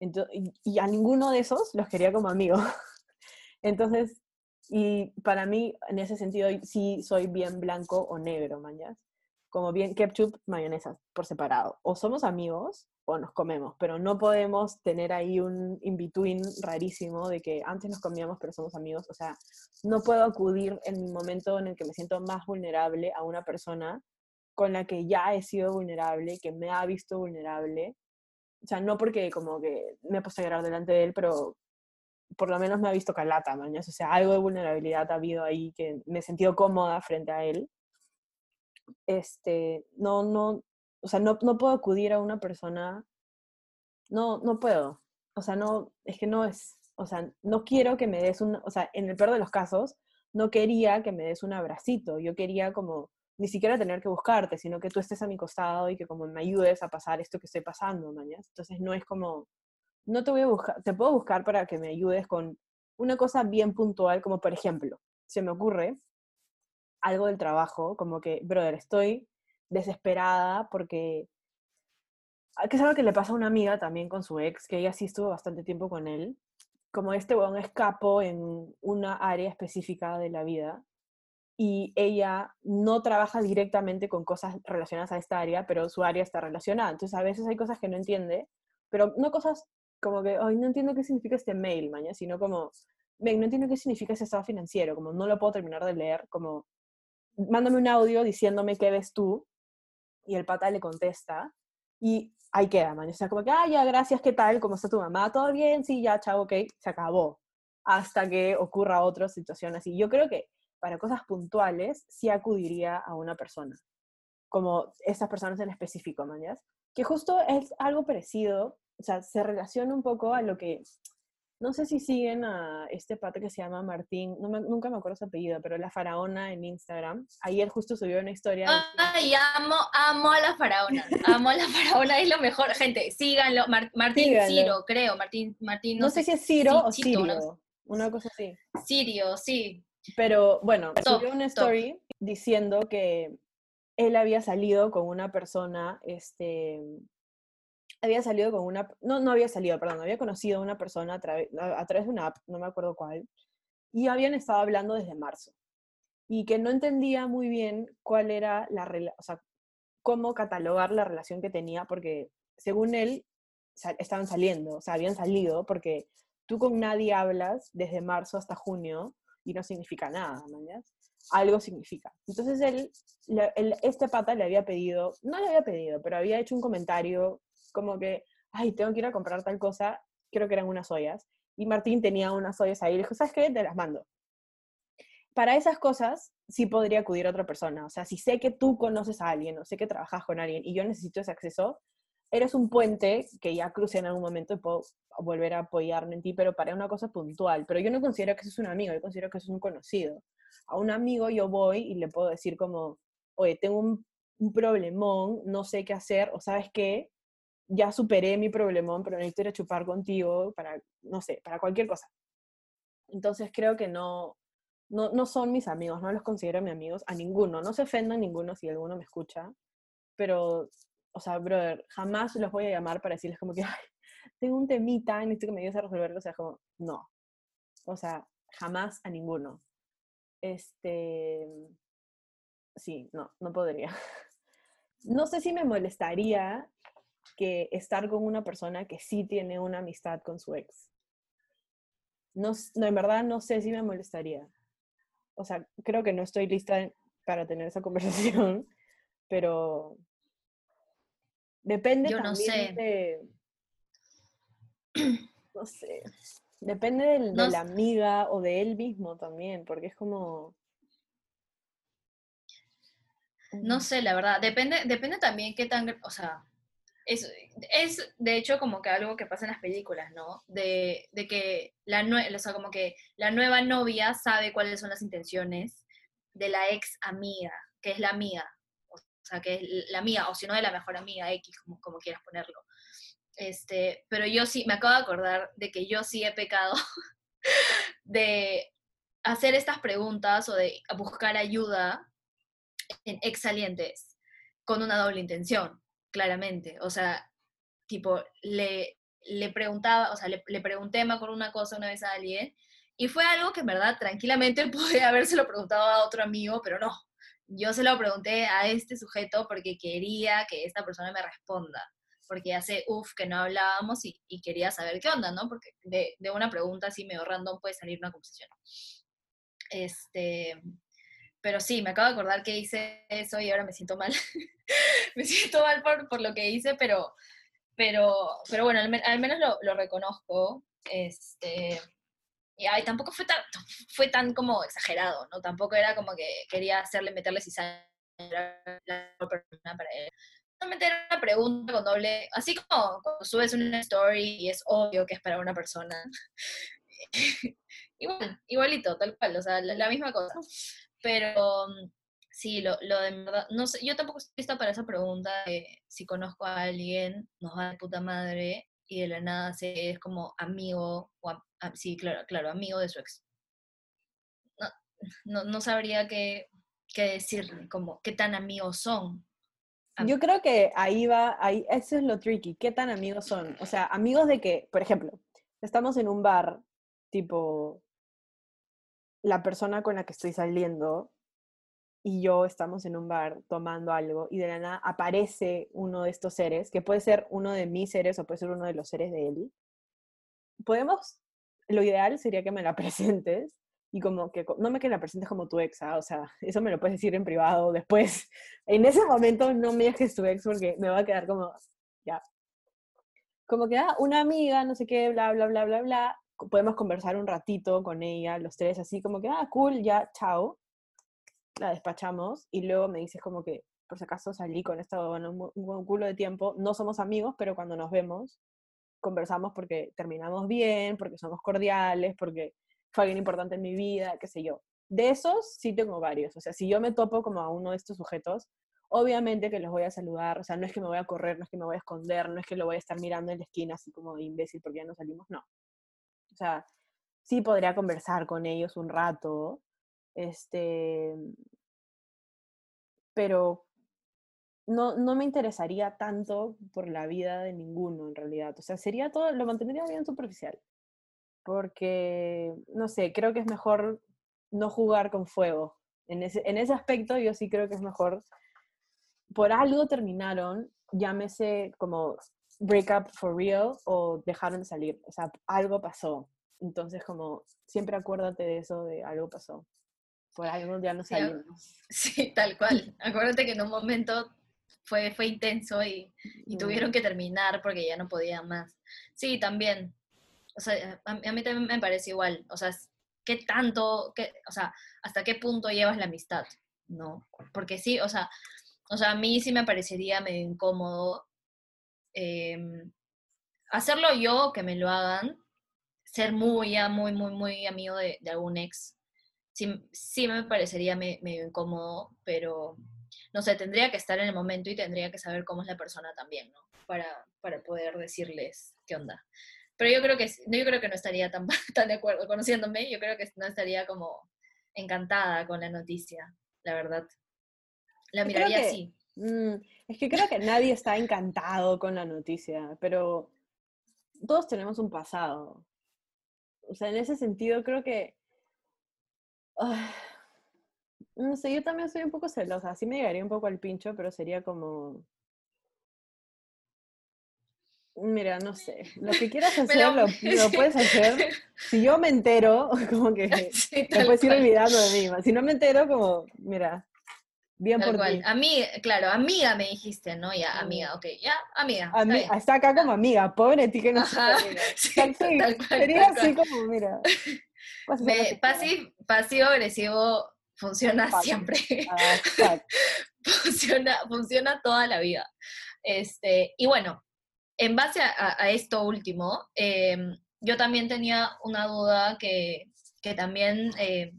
Entonces, y a ninguno de esos los quería como amigo. Entonces, y para mí, en ese sentido, sí soy bien blanco o negro, mañas. Como bien ketchup, mayonesa, por separado. O somos amigos o nos comemos, pero no podemos tener ahí un in-between rarísimo de que antes nos comíamos pero somos amigos. O sea, no puedo acudir en mi momento en el que me siento más vulnerable a una persona con la que ya he sido vulnerable, que me ha visto vulnerable. O sea, no porque como que me he puesto a llorar delante de él, pero por lo menos me ha visto calata, mañas. O sea, algo de vulnerabilidad ha habido ahí que me he sentido cómoda frente a él. Este, no, no, o sea, no, no puedo acudir a una persona, no, no puedo. O sea, no, es que no es, o sea, no quiero que me des un, o sea, en el peor de los casos, no quería que me des un abracito, yo quería como ni siquiera tener que buscarte, sino que tú estés a mi costado y que como me ayudes a pasar esto que estoy pasando, mañas. Entonces no es como, no te voy a buscar, te puedo buscar para que me ayudes con una cosa bien puntual, como por ejemplo, se me ocurre algo del trabajo, como que, brother, estoy desesperada porque ah, que es algo que le pasa a una amiga también con su ex, que ella sí estuvo bastante tiempo con él. Como este weón escapó en una área específica de la vida y ella no trabaja directamente con cosas relacionadas a esta área, pero su área está relacionada. Entonces a veces hay cosas que no entiende, pero no cosas como que, ay, no entiendo qué significa este mail, mañana, sino como, no entiendo qué significa ese estado financiero, como no lo puedo terminar de leer, como, mándame un audio diciéndome qué ves tú, y el pata le contesta, y ahí queda, man. O sea, como que, ah, ya, gracias, ¿qué tal? ¿Cómo está tu mamá? ¿Todo bien? Sí, ya, chao, ok, se acabó. Hasta que ocurra otra situación así. Yo creo que para cosas puntuales sí acudiría a una persona, como estas personas en específico, man, Que justo es algo parecido o sea, se relaciona un poco a lo que, no sé si siguen a este pato que se llama Martín, no nunca me acuerdo su apellido, pero la faraona en Instagram. Ayer justo subió una historia. Ay, amo, amo a la faraona, amo a la faraona, es lo mejor. Gente, síganlo, Martín Ciro, creo, Martín, Martín. No, sé, si es Ciro o Sirio, una cosa así. Sirio, sí. Pero bueno, subió una story diciendo que él había salido con una persona, este, había salido con una, no, no había salido, perdón, había conocido a una persona a, través de una app, no me acuerdo cuál, y habían estado hablando desde marzo. Y que no entendía muy bien cuál era la o sea, cómo catalogar la relación que tenía, porque según él, estaban saliendo, o sea, habían salido, porque tú con nadie hablas desde marzo hasta junio y no significa nada, ¿mañas? Algo significa. Entonces él, este pata le había pedido, no le había pedido, pero había hecho un comentario como que, ay, tengo que ir a comprar tal cosa, creo que eran unas ollas, y Martín tenía unas ollas ahí, le dijo, ¿sabes qué? Te las mando. Para esas cosas sí podría acudir a otra persona, o sea, si sé que tú conoces a alguien o sé que trabajas con alguien y yo necesito ese acceso, eres un puente que ya cruce en algún momento y puedo volver a apoyarme en ti, pero para una cosa puntual. Pero yo no considero que eso es un amigo, yo considero que eso es un conocido. A un amigo yo voy y le puedo decir como, oye, tengo un, un problemón, no sé qué hacer, o sabes qué, ya superé mi problemón, pero necesito ir a chupar contigo para, no sé, para cualquier cosa. Entonces creo que no, no, no son mis amigos, no los considero mis amigos, a ninguno. No se ofendan ninguno si alguno me escucha, pero, o sea, brother, jamás los voy a llamar para decirles como que, tengo un temita, necesito que me ayudes a resolverlo. O sea, como, no. O sea, jamás a ninguno. Este, sí, no, no podría. No sé si me molestaría que estar con una persona que sí tiene una amistad con su ex. No, no, en verdad no sé si me molestaría. O sea, creo que no estoy lista para tener esa conversación, pero depende Yo no sé. de... No sé. Depende de la amiga o de él mismo también, porque es como... No sé, la verdad. Depende, depende también qué tan, o sea, es, es, de hecho como que algo que pasa en las películas, ¿no? De, de que la, o sea, como que la nueva novia sabe cuáles son las intenciones de la ex amiga, que es la amiga, o sea, que es la amiga, o si no de la mejor amiga X, como, como quieras ponerlo. Este, pero yo sí, me acabo de acordar de que yo sí he pecado de hacer estas preguntas o de buscar ayuda en ex salientes con una doble intención claramente. O sea, tipo, le, le preguntaba, o sea, le, le pregunté, me acuerdo una cosa una vez a alguien, Y fue algo que en verdad tranquilamente podría habérselo preguntado a otro amigo, pero no. Yo se lo pregunté a este sujeto porque quería que esta persona me responda porque hace uff que no hablábamos y, y, quería saber qué onda, ¿no? Porque de, de, una pregunta así medio random puede salir una conversación. Este, pero sí, me acabo de acordar que hice eso y ahora me siento mal. me siento mal por, por, lo que hice, pero, pero, pero bueno, al, al menos lo, reconozco. Este, y ay, tampoco fue tan, fue tan como exagerado, ¿no? Tampoco era como que quería hacerle, meterle cizaña la persona para él meter una pregunta con doble, así como cuando subes una story y es obvio que es para una persona. Igual, igualito, tal cual, o sea, la, misma cosa. Pero sí, lo, lo, de verdad, no sé, yo tampoco estoy lista para esa pregunta de si conozco a alguien, nos va de puta madre y de la nada se es como amigo, o sí, claro, claro, amigo de su ex. No, no, no sabría qué, qué decir, como qué tan amigos son, yo creo que ahí va, ahí, eso es lo tricky, ¿qué tan amigos son? O sea, amigos de que, por ejemplo, estamos en un bar, tipo, la persona con la que estoy saliendo y yo estamos en un bar tomando algo y de la nada aparece uno de estos seres, que puede ser uno de mis seres o puede ser uno de los seres de él. Podemos, lo ideal sería que me la presentes y como que no me que la presentes como tu ex, ¿ah? o sea, eso me lo puedes decir en privado después. En ese momento no me dejes tu ex porque me va a quedar como, ya. Como que, ah, una amiga, no sé qué, bla, bla, bla, bla, bla. Podemos conversar un ratito con ella, los tres, así como que, ah, cool, ya, chao. La despachamos y luego me dices como que, por si acaso salí con esto, bueno, un, un culo de tiempo. No somos amigos, pero cuando nos vemos, conversamos porque terminamos bien, porque somos cordiales, porque fue alguien importante en mi vida, qué sé yo. De esos sí tengo varios. O sea, si yo me topo como a uno de estos sujetos, obviamente que los voy a saludar. O sea, no es que me voy a correr, no es que me voy a esconder, no es que lo voy a estar mirando en la esquina así como imbécil porque ya no salimos, no. O sea, sí podría conversar con ellos un rato, este, pero no, no me interesaría tanto por la vida de ninguno en realidad. O sea, sería todo, lo mantendría bien superficial porque, no sé, creo que es mejor no jugar con fuego. En ese, en ese aspecto yo sí creo que es mejor, por algo terminaron, llámese como break up for real o dejaron de salir, o sea, algo pasó. Entonces, como, siempre acuérdate de eso, de algo pasó. Por algo ya no salimos. Sí, tal cual. Acuérdate que en un momento fue, fue intenso y, y tuvieron que terminar porque ya no podían más. Sí, también o sea, a, mí también me parece igual, o sea, ¿qué tanto, qué, o sea, hasta qué punto llevas la amistad? ¿No? Porque sí, o sea, o sea, a mí sí me parecería medio incómodo em, hacerlo yo, que me lo hagan, ser muy, muy, muy, muy amigo de, algún ex, sí, sí me parecería medio incómodo, pero no sé, tendría que estar en el momento y tendría que saber cómo es la persona también, ¿no? Para, para poder decirles qué onda. Pero yo creo que yo creo que no estaría tan, tan de acuerdo, conociéndome, yo creo que no estaría como encantada con la noticia, la verdad. La miraría así. Mm, es que creo que nadie está encantado con la noticia, pero todos tenemos un pasado. O sea, en ese sentido creo que... no sé, yo también soy un poco celosa, sí me llegaría un poco al pincho, pero sería como... Mira, no sé. Lo que quieras hacer, lo, puedes hacer. Si yo me entero, como que te puedes ir olvidando de mí. Si no me entero, como, mira, bien por ti. A mí, claro, amiga me dijiste, ¿no? Ya, amiga, ok, ya, amiga. está, acá como amiga, pobre ti que no Ajá, sí, Sería así como, mira. Pasivo-agresivo funciona siempre. Ah, funciona, funciona toda la vida. Este, y bueno, en base a, esto último, em, yo también tenía una duda que, también eh,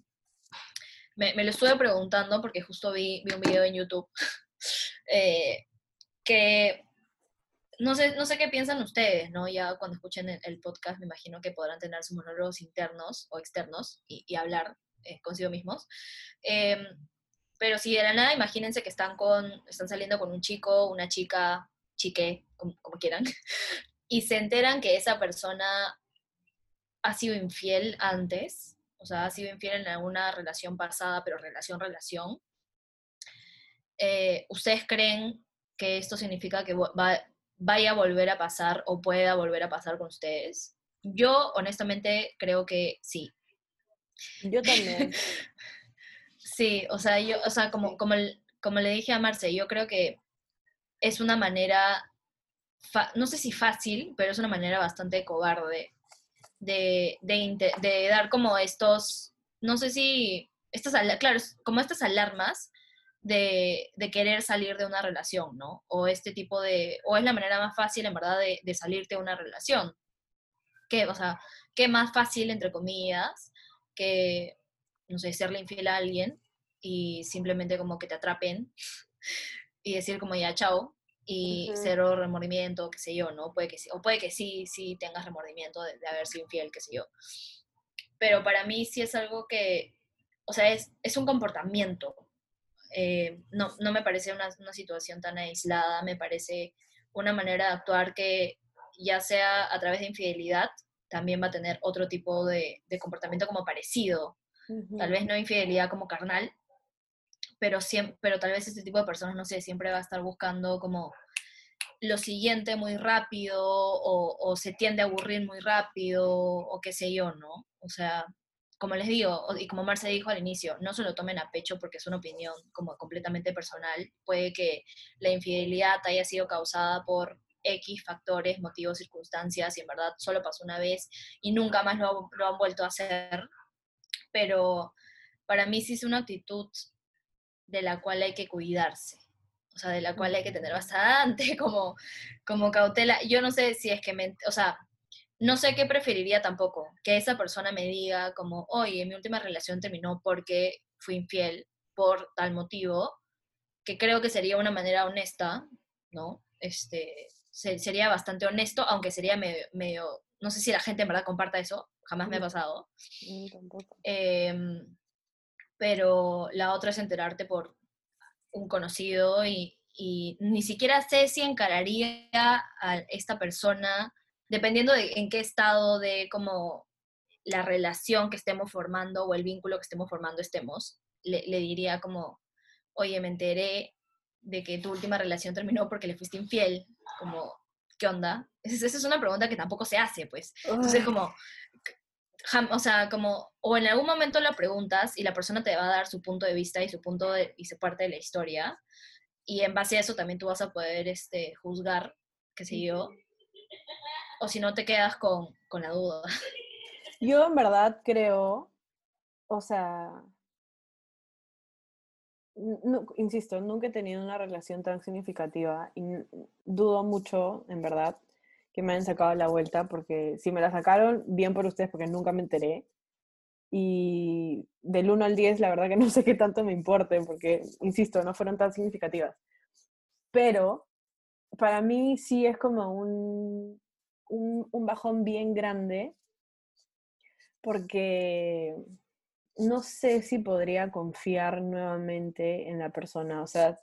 me, lo estuve preguntando porque justo vi, un video en YouTube eh, que no sé, no sé qué piensan ustedes, ¿no? Ya cuando escuchen el, podcast me imagino que podrán tener sus monólogos internos o externos y, hablar eh, consigo mismos. Em, pero si de la nada, imagínense que están, con, están saliendo con un chico, una chica, chique, como, quieran, y se enteran que esa persona ha sido infiel antes, o sea, ha sido infiel en alguna relación pasada, pero relación, relación, eh, ¿ustedes creen que esto significa que vaya a volver a pasar o pueda volver a pasar con ustedes? Yo honestamente creo que sí. Yo también. sí, o sea, yo, o sea, como, como, como le dije a Marce, yo creo que es una manera, no sé si fácil, pero es una manera bastante cobarde de, de, dar como estos, no sé si, estas, claro, como estas alarmas de, de, querer salir de una relación, ¿no? O este tipo de, o es la manera más fácil, en verdad, de, de salirte de una relación. ¿Qué, o sea, qué más fácil, entre comillas, que, no sé, serle infiel a alguien y simplemente como que te atrapen y decir como ya, chao, y cero remordimiento, qué sé yo, ¿no? Puede que sí, o puede que sí, sí tengas remordimiento de, haber sido infiel, qué sé yo. Pero para mí sí es algo que, o sea, es, es un comportamiento. Eh, no, no me parece una, una situación tan aislada, me parece una manera de actuar que ya sea a través de infidelidad, también va a tener otro tipo de, de comportamiento como parecido. Tal vez no infidelidad como carnal, pero, siempre, pero tal vez este tipo de personas, no sé, siempre va a estar buscando como lo siguiente muy rápido o, se tiende a aburrir muy rápido o qué sé yo, ¿no? O sea, como les digo, y como Marce dijo al inicio, no se lo tomen a pecho porque es una opinión como completamente personal. Puede que la infidelidad haya sido causada por X factores, motivos, circunstancias, y en verdad solo pasó una vez y nunca más lo, lo han vuelto a hacer. Pero para mí sí es una actitud de la cual hay que cuidarse, o sea, de la cual hay que tener bastante como, como cautela. Yo no sé si es que, me, o sea, no sé qué preferiría tampoco, que esa persona me diga como, oye, mi última relación terminó porque fui infiel por tal motivo, que creo que sería una manera honesta, ¿no? Este, sería bastante honesto, aunque sería medio, no sé si la gente en verdad comparta eso, jamás me ha pasado. Em, pero la otra es enterarte por un conocido y, ni siquiera sé si encararía a esta persona, dependiendo de en qué estado de como la relación que estemos formando o el vínculo que estemos formando estemos, le, diría como, oye, me enteré de que tu última relación terminó porque le fuiste infiel, como, ¿qué onda? Esa es una pregunta que tampoco se hace, pues. Entonces, como, o sea, como, o en algún momento la preguntas y la persona te va a dar su punto de vista y su punto y su parte de la historia, y en base a eso también tú vas a poder este, juzgar, qué sé yo, o si no te quedas con, con la duda. Yo en verdad creo, o sea, insisto, nunca he tenido una relación tan significativa y dudo mucho, en verdad, que me hayan sacado la vuelta, porque si me la sacaron, bien por ustedes, porque nunca me enteré. Y del 1 al 10, la verdad que no sé qué tanto me importe, porque, insisto, no fueron tan significativas. Pero para mí sí es como un, un, un bajón bien grande, porque no sé si podría confiar nuevamente en la persona. O sea,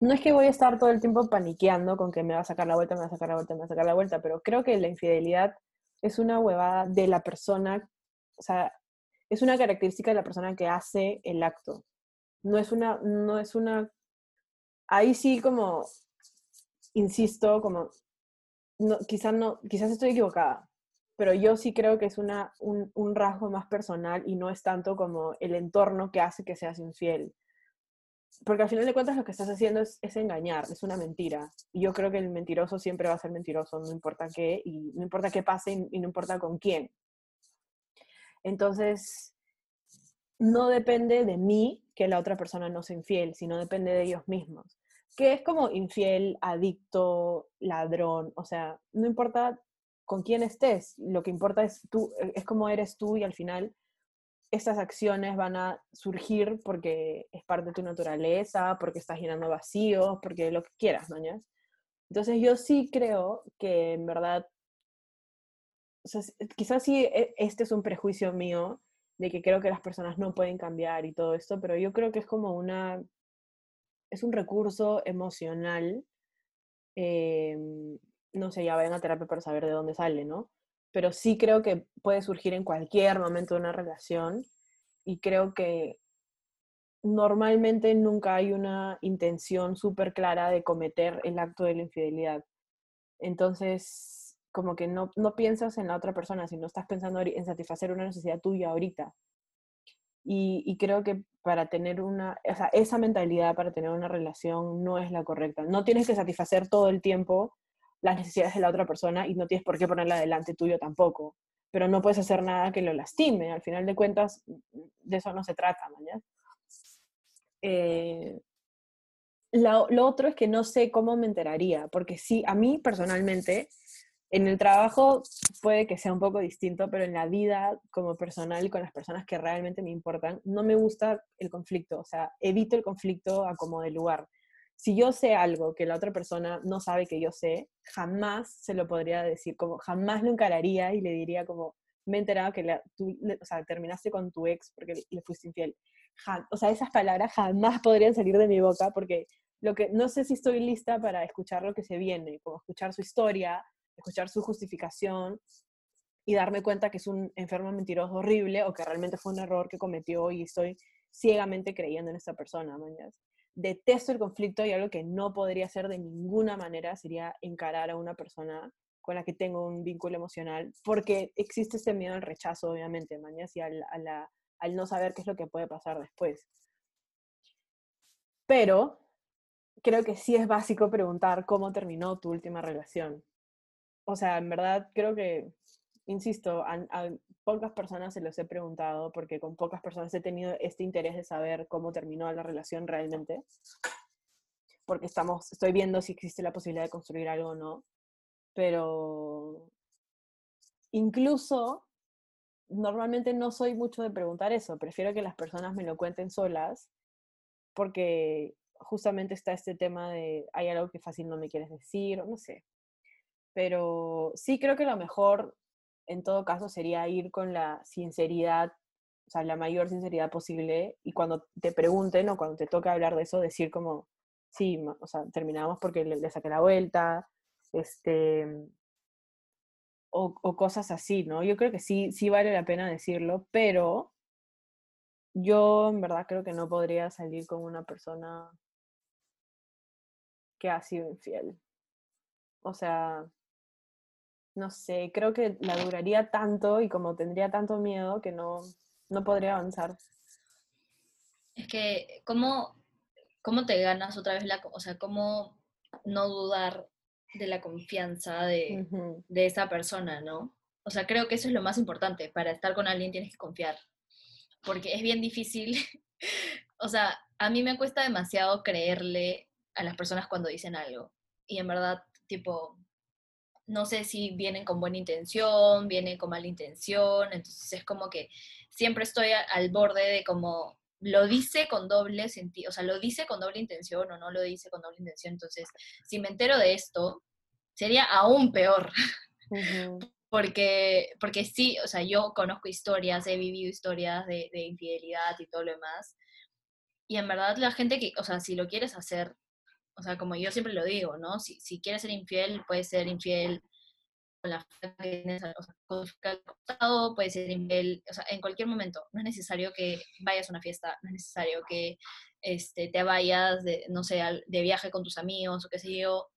no es que voy a estar todo el tiempo paniqueando con que me va a sacar la vuelta, me va a sacar la vuelta, me va a sacar la vuelta, pero creo que la infidelidad es una huevada de la persona, o sea, es una característica de la persona que hace el acto. No es una, no es una, ahí sí como, insisto, como, quizás no, quizás estoy equivocada, pero yo sí creo que es una, un, un rasgo más personal y no es tanto como el entorno que hace que seas infiel porque al final de cuentas lo que estás haciendo es, engañar, es una mentira. Y yo creo que el mentiroso siempre va a ser mentiroso, no importa qué, y no importa qué pase y, no importa con quién. Entonces, no depende de mí que la otra persona no sea infiel, sino depende de ellos mismos. Que es como infiel, adicto, ladrón, o sea, no importa con quién estés, lo que importa es tú, es cómo eres tú y al final estas acciones van a surgir porque es parte de tu naturaleza, porque estás llenando vacíos, porque lo que quieras, ¿no? Entonces yo sí creo que en verdad, quizás sí e, este es un prejuicio mío de que creo que las personas no pueden cambiar y todo esto, pero yo creo que es como una, es un recurso emocional, em, no sé, ya vayan a terapia para saber de dónde sale, ¿no? Pero sí creo que puede surgir en cualquier momento de una relación y creo que normalmente nunca hay una intención súper clara de cometer el acto de la infidelidad. Entonces, como que no, no piensas en la otra persona, sino estás pensando en satisfacer una necesidad tuya ahorita. Y, y, creo que para tener una, o sea, esa mentalidad para tener una relación no es la correcta. No tienes que satisfacer todo el tiempo las necesidades de la otra persona y no tienes por qué ponerla delante tuyo tampoco. Pero no puedes hacer nada que lo lastime. Al final de cuentas, de eso no se trata, ¿no? Eh, lo, otro es que no sé cómo me enteraría, porque sí, a mí personalmente, en el trabajo puede que sea un poco distinto, pero en la vida como personal con las personas que realmente me importan, no me gusta el conflicto, o sea, evito el conflicto a como de lugar. Si yo sé algo que la otra persona no sabe que yo sé, jamás se lo podría decir, como jamás lo encararía y le diría como, me he enterado que tú, o terminaste con tu ex porque le fuiste infiel o sea, esas palabras jamás podrían salir de mi boca porque lo que, no sé si estoy lista para escuchar lo que se viene, como escuchar su historia, escuchar su justificación y darme cuenta que es un enfermo mentiroso horrible o que realmente fue un error que cometió y estoy ciegamente creyendo en esta persona. Detesto el conflicto y algo que no podría hacer de ninguna manera sería encarar a una persona con la que tengo un vínculo emocional, porque existe este miedo al rechazo, obviamente, mañas, y a la al no saber qué es lo que puede pasar después. Pero creo que sí es básico preguntar cómo terminó tu última relación. O sea, en verdad creo que, insisto, a, pocas personas se los he preguntado porque con pocas personas he tenido este interés de saber cómo terminó la relación realmente. Porque estamos, estoy viendo si existe la posibilidad de construir algo o no. Pero incluso normalmente no soy mucho de preguntar eso, prefiero que las personas me lo cuenten solas, porque justamente está este tema de hay algo que fácil no me quieres decir, o no sé. Pero sí creo que lo mejor en todo caso sería ir con la sinceridad, o sea, la mayor sinceridad posible, y cuando te pregunten o cuando te toque hablar de eso, decir como, sí, o sea, terminamos porque le, saqué la vuelta, este, o, cosas así, ¿no? Yo creo que sí, sí vale la pena decirlo, pero yo en verdad creo que no podría salir con una persona que ha sido infiel. O sea, no sé, creo que la duraría tanto y como tendría tanto miedo que no, no podría avanzar. Es que, ¿cómo, ¿cómo te ganas otra vez la... O sea, ¿cómo no dudar de la confianza de, esa persona, ¿no? O sea, creo que eso es lo más importante. Para estar con alguien tienes que confiar. Porque es bien difícil. o sea, a mí me cuesta demasiado creerle a las personas cuando dicen algo. Y en verdad, tipo, no sé si vienen con buena intención, vienen con mala intención. Entonces es como que siempre estoy al borde de como lo dice con doble sentido, o sea, lo dice con doble intención o no lo dice con doble intención. Entonces, si me entero de esto, sería aún peor. porque, porque sí, o sea, yo conozco historias, he vivido historias de, infidelidad y todo lo demás. Y en verdad la gente que, o sea, si lo quieres hacer, o sea, como yo siempre lo digo, ¿no? Si, si quieres ser infiel, puedes ser infiel con la que tienes, o sea, puede ser infiel, o sea, en cualquier momento. No es necesario que vayas a una fiesta, no es necesario que este, te vayas, de, no sé, de viaje con tus amigos o qué sé yo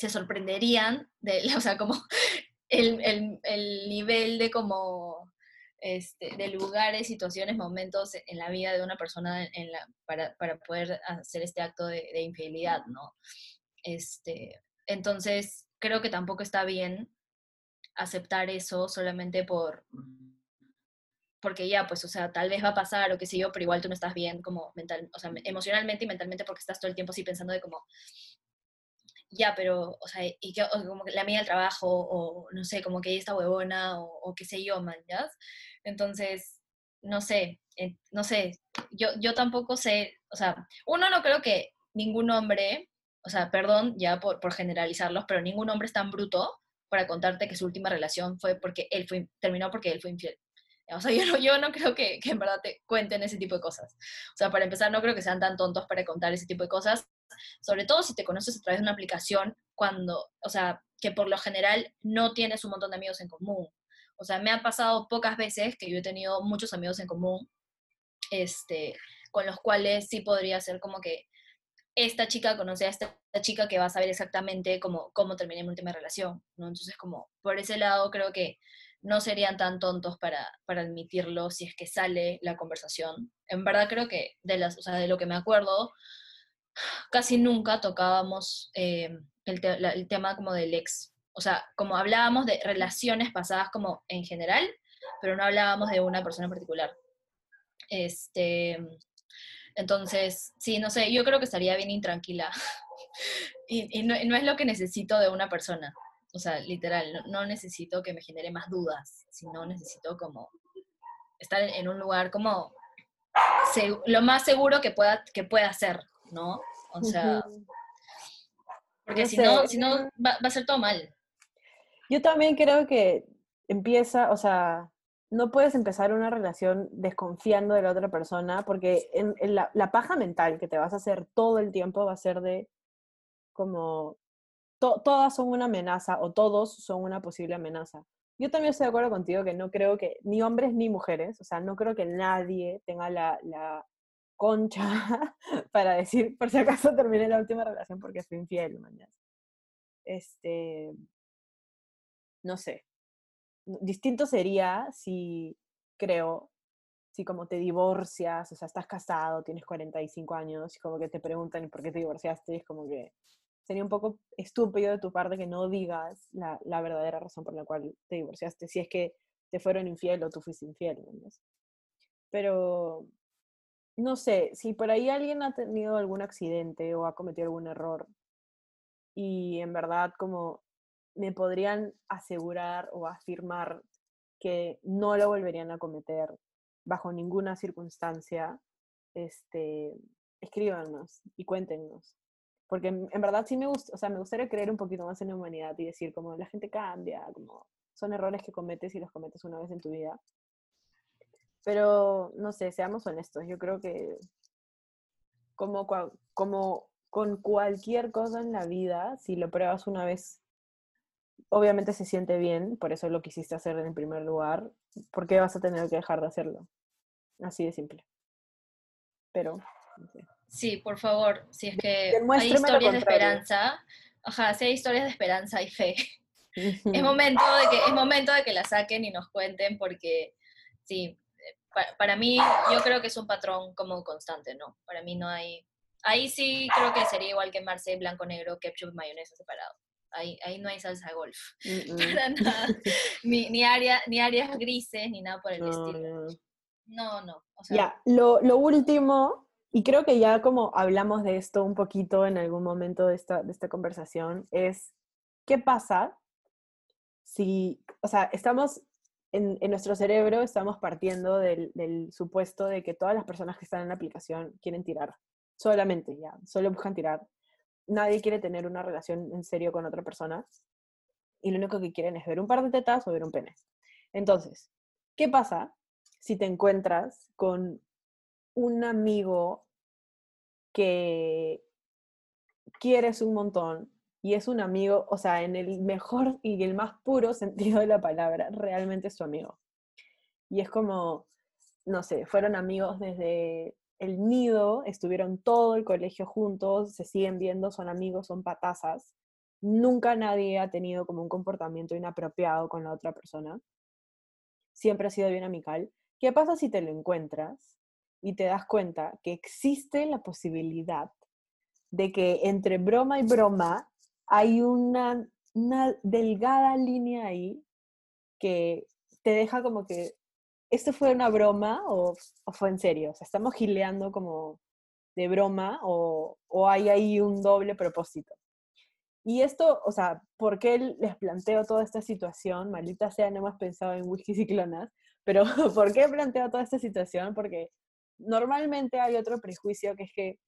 se sorprenderían de, o sea, como el, el, nivel de como este, de lugares, situaciones, momentos en la vida de una persona en la, para, para, poder hacer este acto de, de, infidelidad, ¿no? Este, entonces, creo que tampoco está bien aceptar eso solamente por porque ya, pues, o sea, tal vez va a pasar o qué sé yo, pero igual tú no estás bien como mental, o sea, emocionalmente y mentalmente porque estás todo el tiempo así pensando de como, ya, pero, o sea, y que, como que la mía del trabajo, o no sé, como que está huevona, o, qué sé yo, man, ¿ya? Entonces, no sé, eh, no sé, yo, yo tampoco sé, o sea, uno no creo que ningún hombre, o sea, perdón ya por, por generalizarlos, pero ningún hombre es tan bruto para contarte que su última relación fue porque él fue, terminó porque él fue infiel. O sea, yo no, yo no creo que, que, en verdad te cuenten ese tipo de cosas. O sea, para empezar, no creo que sean tan tontos para contar ese tipo de cosas sobre todo si te conoces a través de una aplicación, cuando, o sea, que por lo general no tienes un montón de amigos en común. O sea, me ha pasado pocas veces que yo he tenido muchos amigos en común, este, con los cuales sí podría ser como que esta chica conoce a esta chica que va a saber exactamente cómo, cómo terminé mi última relación, ¿no? Entonces, como por ese lado creo que no serían tan tontos para, para admitirlo si es que sale la conversación. En verdad creo que de, las, o sea, de lo que me acuerdo, casi nunca tocábamos eh, el, el, tema como del ex. O sea, como hablábamos de relaciones pasadas como en general, pero no hablábamos de una persona en particular. Este, entonces, sí, no sé, yo creo que estaría bien intranquila. y, no, no, es lo que necesito de una persona. O sea, literal, no, necesito que me genere más dudas, sino necesito como estar en, un lugar como lo más seguro que pueda, que pueda ser, ¿no? O sea, porque si, no, si no, va, a ser todo mal. Yo también creo que empieza, o sea, no puedes empezar una relación desconfiando de la otra persona, porque en, la, la, paja mental que te vas a hacer todo el tiempo va a ser de como todas son una amenaza o todos son una posible amenaza. Yo también estoy de acuerdo contigo que no creo que ni hombres ni mujeres, o sea, no creo que nadie tenga la, la concha para decir, por si acaso terminé la última relación porque fui infiel, mañana. Este, no sé. Distinto sería si, creo, si como te divorcias, o sea, estás casado, tienes 45 años, y como que te preguntan por qué te divorciaste, es como que sería un poco estúpido de tu parte que no digas la, verdadera razón por la cual te divorciaste, si es que te fueron infiel o tú fuiste infiel. ¿no? Pero, no sé, si por ahí alguien ha tenido algún accidente o ha cometido algún error y en verdad como me podrían asegurar o afirmar que no lo volverían a cometer bajo ninguna circunstancia, este, escríbanos y cuéntenos. Porque en, verdad sí me gusta, o sea, me gustaría creer un poquito más en la humanidad y decir como la gente cambia, como son errores que cometes y los cometes una vez en tu vida. Pero, no sé, seamos honestos, yo creo que como, como con cualquier cosa en la vida, si lo pruebas una vez, obviamente se siente bien, por eso lo quisiste hacer en el primer lugar, ¿por qué vas a tener que dejar de hacerlo? Así de simple. Pero, no sé. Sí, por favor, si es que hay historias de esperanza, ajá, si hay historias de esperanza y fe. es, momento de que, es momento de que la saquen y nos cuenten porque, sí, para, mí yo creo que es un patrón como constante, ¿no? Para mí no hay... Ahí sí creo que sería igual que Marce, blanco, negro, ketchup, mayonesa separado. Ahí, ahí no hay salsa golf. Para nada. Ni, ni, área, ni áreas grises, ni nada por el estilo. No, no. O sea, ya, lo, lo último y creo que ya como hablamos de esto un poquito en algún momento de esta, de esta conversación, es qué pasa si, o sea, estamos en, nuestro cerebro, estamos partiendo del, del, supuesto de que todas las personas que están en la aplicación quieren tirar, solamente ya, solo buscan tirar. Nadie quiere tener una relación en serio con otra persona y lo único que quieren es ver un par de tetas o ver un pene. Entonces, ¿qué pasa si te encuentras con un amigo que quieres un montón y es un amigo, o sea, en el mejor y el más puro sentido de la palabra, realmente es tu amigo. Y es como, no sé, fueron amigos desde el nido, estuvieron todo el colegio juntos, se siguen viendo, son amigos, son patazas. Nunca nadie ha tenido como un comportamiento inapropiado con la otra persona. Siempre ha sido bien amical. ¿Qué pasa si te lo encuentras y te das cuenta que existe la posibilidad de que entre broma y broma hay una, una delgada línea ahí que te deja como que esto fue una broma o, o, fue en serio. O sea, estamos gileando como de broma o, o, hay ahí un doble propósito. Y esto, o sea, ¿por qué les planteo toda esta situación? Maldita sea, no hemos pensado en whisky y pero ¿por qué planteo toda esta situación? Porque normalmente hay otro prejuicio que es que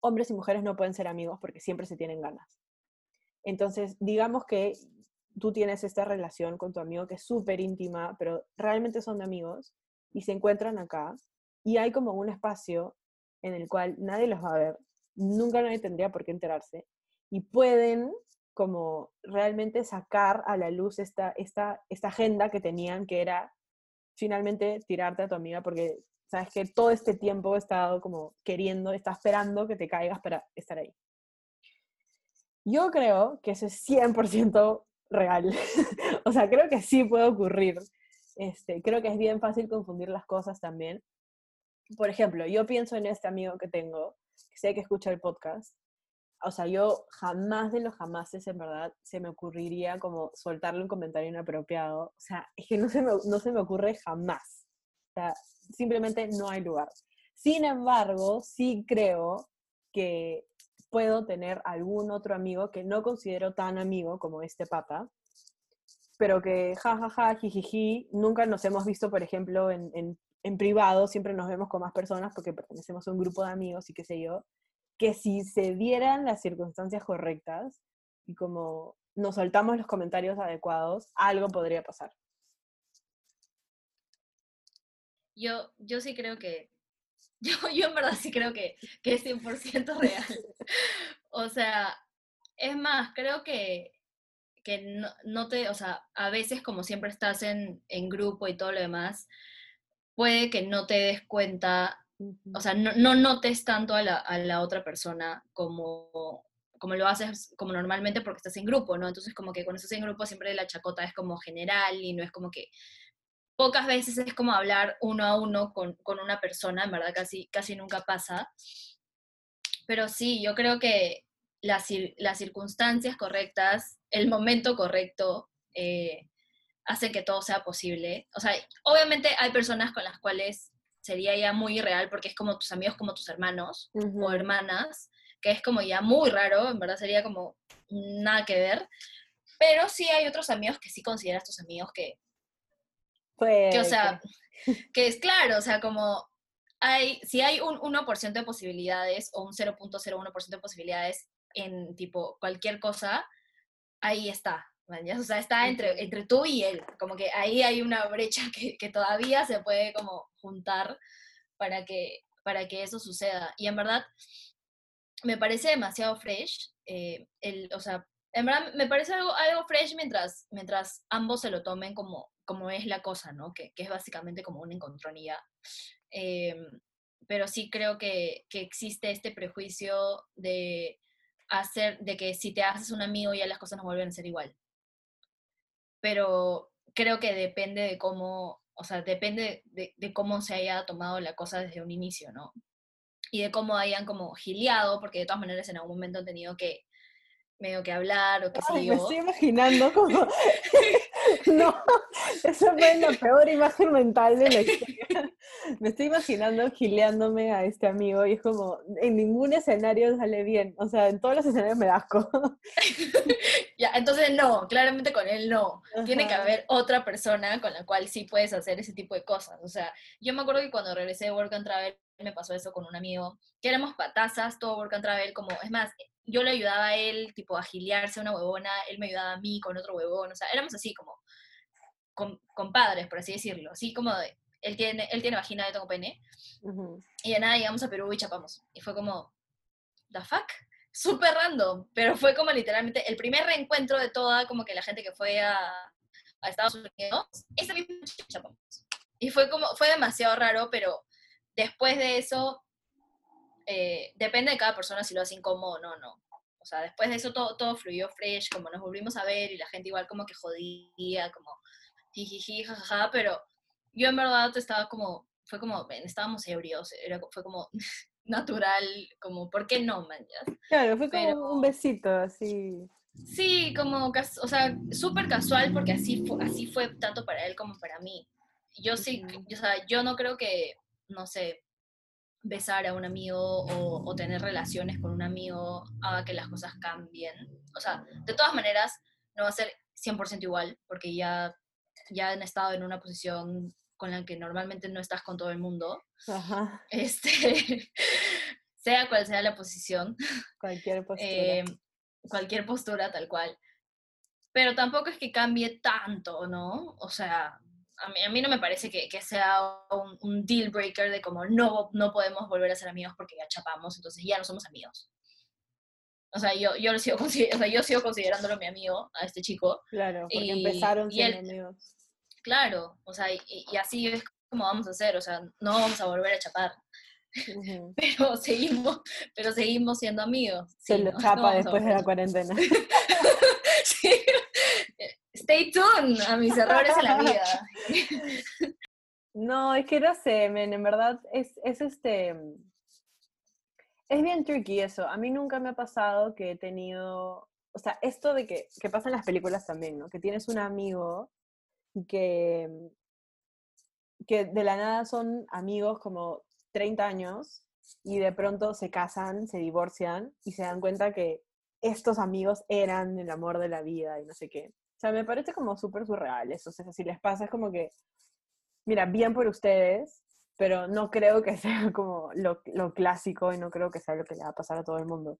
hombres y mujeres no pueden ser amigos porque siempre se tienen ganas. Entonces, digamos que tú tienes esta relación con tu amigo que es súper íntima, pero realmente son amigos y se encuentran acá y hay como un espacio en el cual nadie los va a ver, nunca nadie tendría por qué enterarse y pueden como realmente sacar a la luz esta, esta, esta agenda que tenían, que era finalmente tirarte a tu amiga, porque sabes que todo este tiempo he estado como queriendo, está esperando que te caigas para estar ahí. Yo creo que eso es 100% real. o sea, creo que sí puede ocurrir. Este, creo que es bien fácil confundir las cosas también. Por ejemplo, yo pienso en este amigo que tengo, que sé que escucha el podcast. O sea, yo jamás de los jamases, en verdad, se me ocurriría como soltarle un comentario inapropiado. O sea, es que no se me, no se me ocurre jamás. O sea, simplemente no hay lugar. Sin embargo, sí creo que puedo tener algún otro amigo que no considero tan amigo como este pata, pero que jajaja, ja, ja, jijiji, nunca nos hemos visto, por ejemplo, en, en, en, privado, siempre nos vemos con más personas porque pertenecemos a un grupo de amigos y qué sé yo, que si se dieran las circunstancias correctas y como nos soltamos los comentarios adecuados, algo podría pasar. Yo, yo sí creo que, yo, yo en verdad sí creo que, que es 100% real. o sea, es más, creo que que no, no, te, o sea, a veces como siempre estás en, en, grupo y todo lo demás, puede que no te des cuenta, o sea, no, no notes tanto a la, a la, otra persona como, como lo haces como normalmente porque estás en grupo, ¿no? Entonces como que cuando estás en grupo siempre la chacota es como general y no es como que pocas veces es como hablar uno a uno con, con una persona, en verdad casi, casi nunca pasa. Pero sí, yo creo que las, las circunstancias correctas el momento correcto eh, hace que todo sea posible. O sea, obviamente hay personas con las cuales sería ya muy irreal porque es como tus amigos, como tus hermanos o hermanas, que es como ya muy raro, en verdad sería como nada que ver. Pero sí hay otros amigos que sí consideras tus amigos que, pues, que o sea, que es claro, o sea, como hay, si hay un 1% de posibilidades o un 0.01% de posibilidades en tipo cualquier cosa, ahí está, o sea, está entre, entre tú y él, como que ahí hay una brecha que, que todavía se puede como juntar para que, para que eso suceda. Y en verdad, me parece demasiado fresh, eh, el, o sea, en verdad me parece algo, algo fresh mientras, mientras ambos se lo tomen como, como es la cosa, ¿no? Que, que es básicamente como una encontronía. Eh, pero sí creo que, que existe este prejuicio de hacer de que si te haces un amigo ya las cosas no vuelven a ser igual. Pero creo que depende de cómo, o sea, depende de, de, cómo se haya tomado la cosa desde un inicio, ¿no? Y de cómo hayan como giliado, porque de todas maneras en algún momento han tenido que medio que hablar o qué sé yo. Me estoy imaginando como... no, esa fue la peor imagen mental de la historia. Me estoy imaginando gileándome a este amigo y es como, en ningún escenario sale bien. O sea, en todos los escenarios me da asco. ya, entonces no, claramente con él no. Tiene que haber otra persona con la cual sí puedes hacer ese tipo de cosas. O sea, yo me acuerdo que cuando regresé de Work and Travel me pasó eso con un amigo, que éramos patazas, todo Work and Travel, como, es más, yo le ayudaba a él, tipo, a giliarse una huevona, él me ayudaba a mí con otro huevón, o sea, éramos así como compadres, por así decirlo, así como de, él tiene, él tiene vagina, yo tengo pene, y de nada llegamos a Perú y chapamos, y fue como, ¿the fuck? Súper random, pero fue como literalmente el primer reencuentro de toda como que la gente que fue a, a Estados Unidos, esa misma chapamos. Y fue como, fue demasiado raro, pero después de eso eh, depende de cada persona si lo hace incómodo o no, no. O sea, después de eso todo, todo fluyó fresh, como nos volvimos a ver y la gente igual como que jodía, como jijiji, jajaja, pero yo en verdad estaba como, fue como, estábamos ebrios, era, fue como natural, como, ¿por qué no, man? Claro, fue como un besito, así. Sí, como, o sea, súper casual porque así fue, así fue tanto para él como para mí. Yo sí, o sea, yo no creo que, no sé, besar a un amigo o, tener relaciones con un amigo haga que las cosas cambien. O sea, de todas maneras, no va a ser 100% igual, porque ya, ya han estado en una posición con la que normalmente no estás con todo el mundo. Este, sea cual sea la posición. Cualquier postura. Eh, cualquier postura, tal cual. Pero tampoco es que cambie tanto, ¿no? O sea, a mí, a mí no me parece que, que sea un, un, deal breaker de como no, no podemos volver a ser amigos porque ya chapamos, entonces ya no somos amigos. O sea, yo, yo, lo sigo, o sea, yo sigo considerándolo mi amigo, a este chico. Claro, porque empezaron siendo amigos. Claro, o sea, y, y, así es como vamos a hacer, o sea, no vamos a volver a chapar. Pero seguimos, pero seguimos siendo amigos. Se lo chapa después de la cuarentena. sí. Stay tuned a mis errores en la vida. No, es que no sé, men, en verdad es, es este. Es bien tricky eso. A mí nunca me ha pasado que he tenido. O sea, esto de que, que pasa en las películas también, ¿no? Que tienes un amigo y que, que de la nada son amigos como 30 años y de pronto se casan, se divorcian y se dan cuenta que estos amigos eran el amor de la vida y no sé qué. O sea, me parece como súper surreal eso. O sea, si les pasa es como que, mira, bien por ustedes, pero no creo que sea como lo, lo, clásico y no creo que sea lo que le va a pasar a todo el mundo.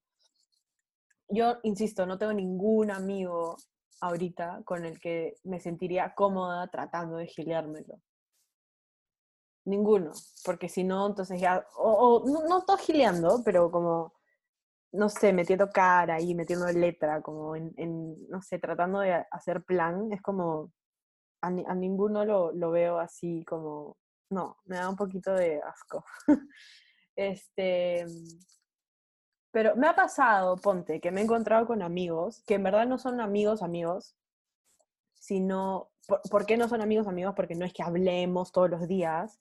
Yo, insisto, no tengo ningún amigo ahorita con el que me sentiría cómoda tratando de gileármelo. Ninguno, porque si no, entonces ya, o, no, no estoy gileando, pero como, no sé, metiendo cara y metiendo letra, como en, en no sé, tratando de hacer plan, es como, a, a ninguno lo, lo veo así como no, me da un poquito de asco. este, pero me ha pasado, ponte, que me he encontrado con amigos que en verdad no son amigos, amigos, sino, ¿por, qué no son amigos, amigos? Porque no es que hablemos todos los días,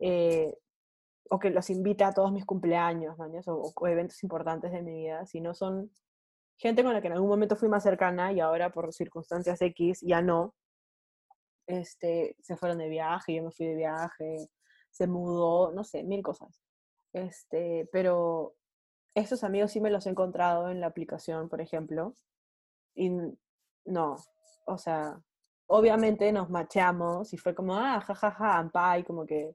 eh, o que los invite a todos mis cumpleaños, o, o, eventos importantes de mi vida, sino son gente con la que en algún momento fui más cercana y ahora por circunstancias X ya no, este, se fueron de viaje, yo me fui de viaje, se mudó, no sé, mil cosas. Este, pero estos amigos sí me los he encontrado en la aplicación, por ejemplo, y no, o sea, obviamente nos macheamos y fue como, ah, jajaja, ja, ja, como que,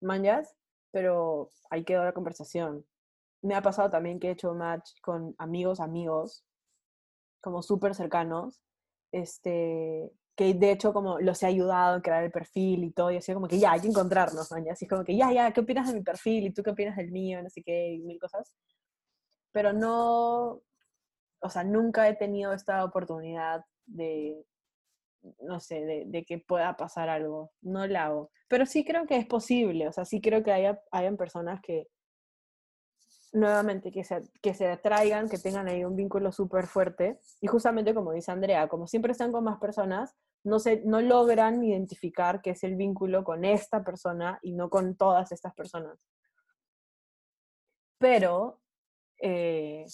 manjas, pero ahí quedó la conversación. Me ha pasado también que he hecho match con amigos, amigos, como súper cercanos, este, que de hecho como los he ayudado a crear el perfil y todo, y así como que ya, hay que encontrarnos, ¿no? Y así como que ya, ya, ¿qué opinas de mi perfil? ¿Y tú qué opinas del mío? No sé qué, y mil cosas. Pero no, o sea, nunca he tenido esta oportunidad de, no sé, de, que pueda pasar algo. No la hago. Pero sí creo que es posible, o sea, sí creo que haya, hayan personas que, nuevamente, que se, que se atraigan, que tengan ahí un vínculo súper fuerte. Y justamente como dice Andrea, como siempre están con más personas, no, no logran identificar qué es el vínculo con esta persona y no con todas estas personas. Pero eh,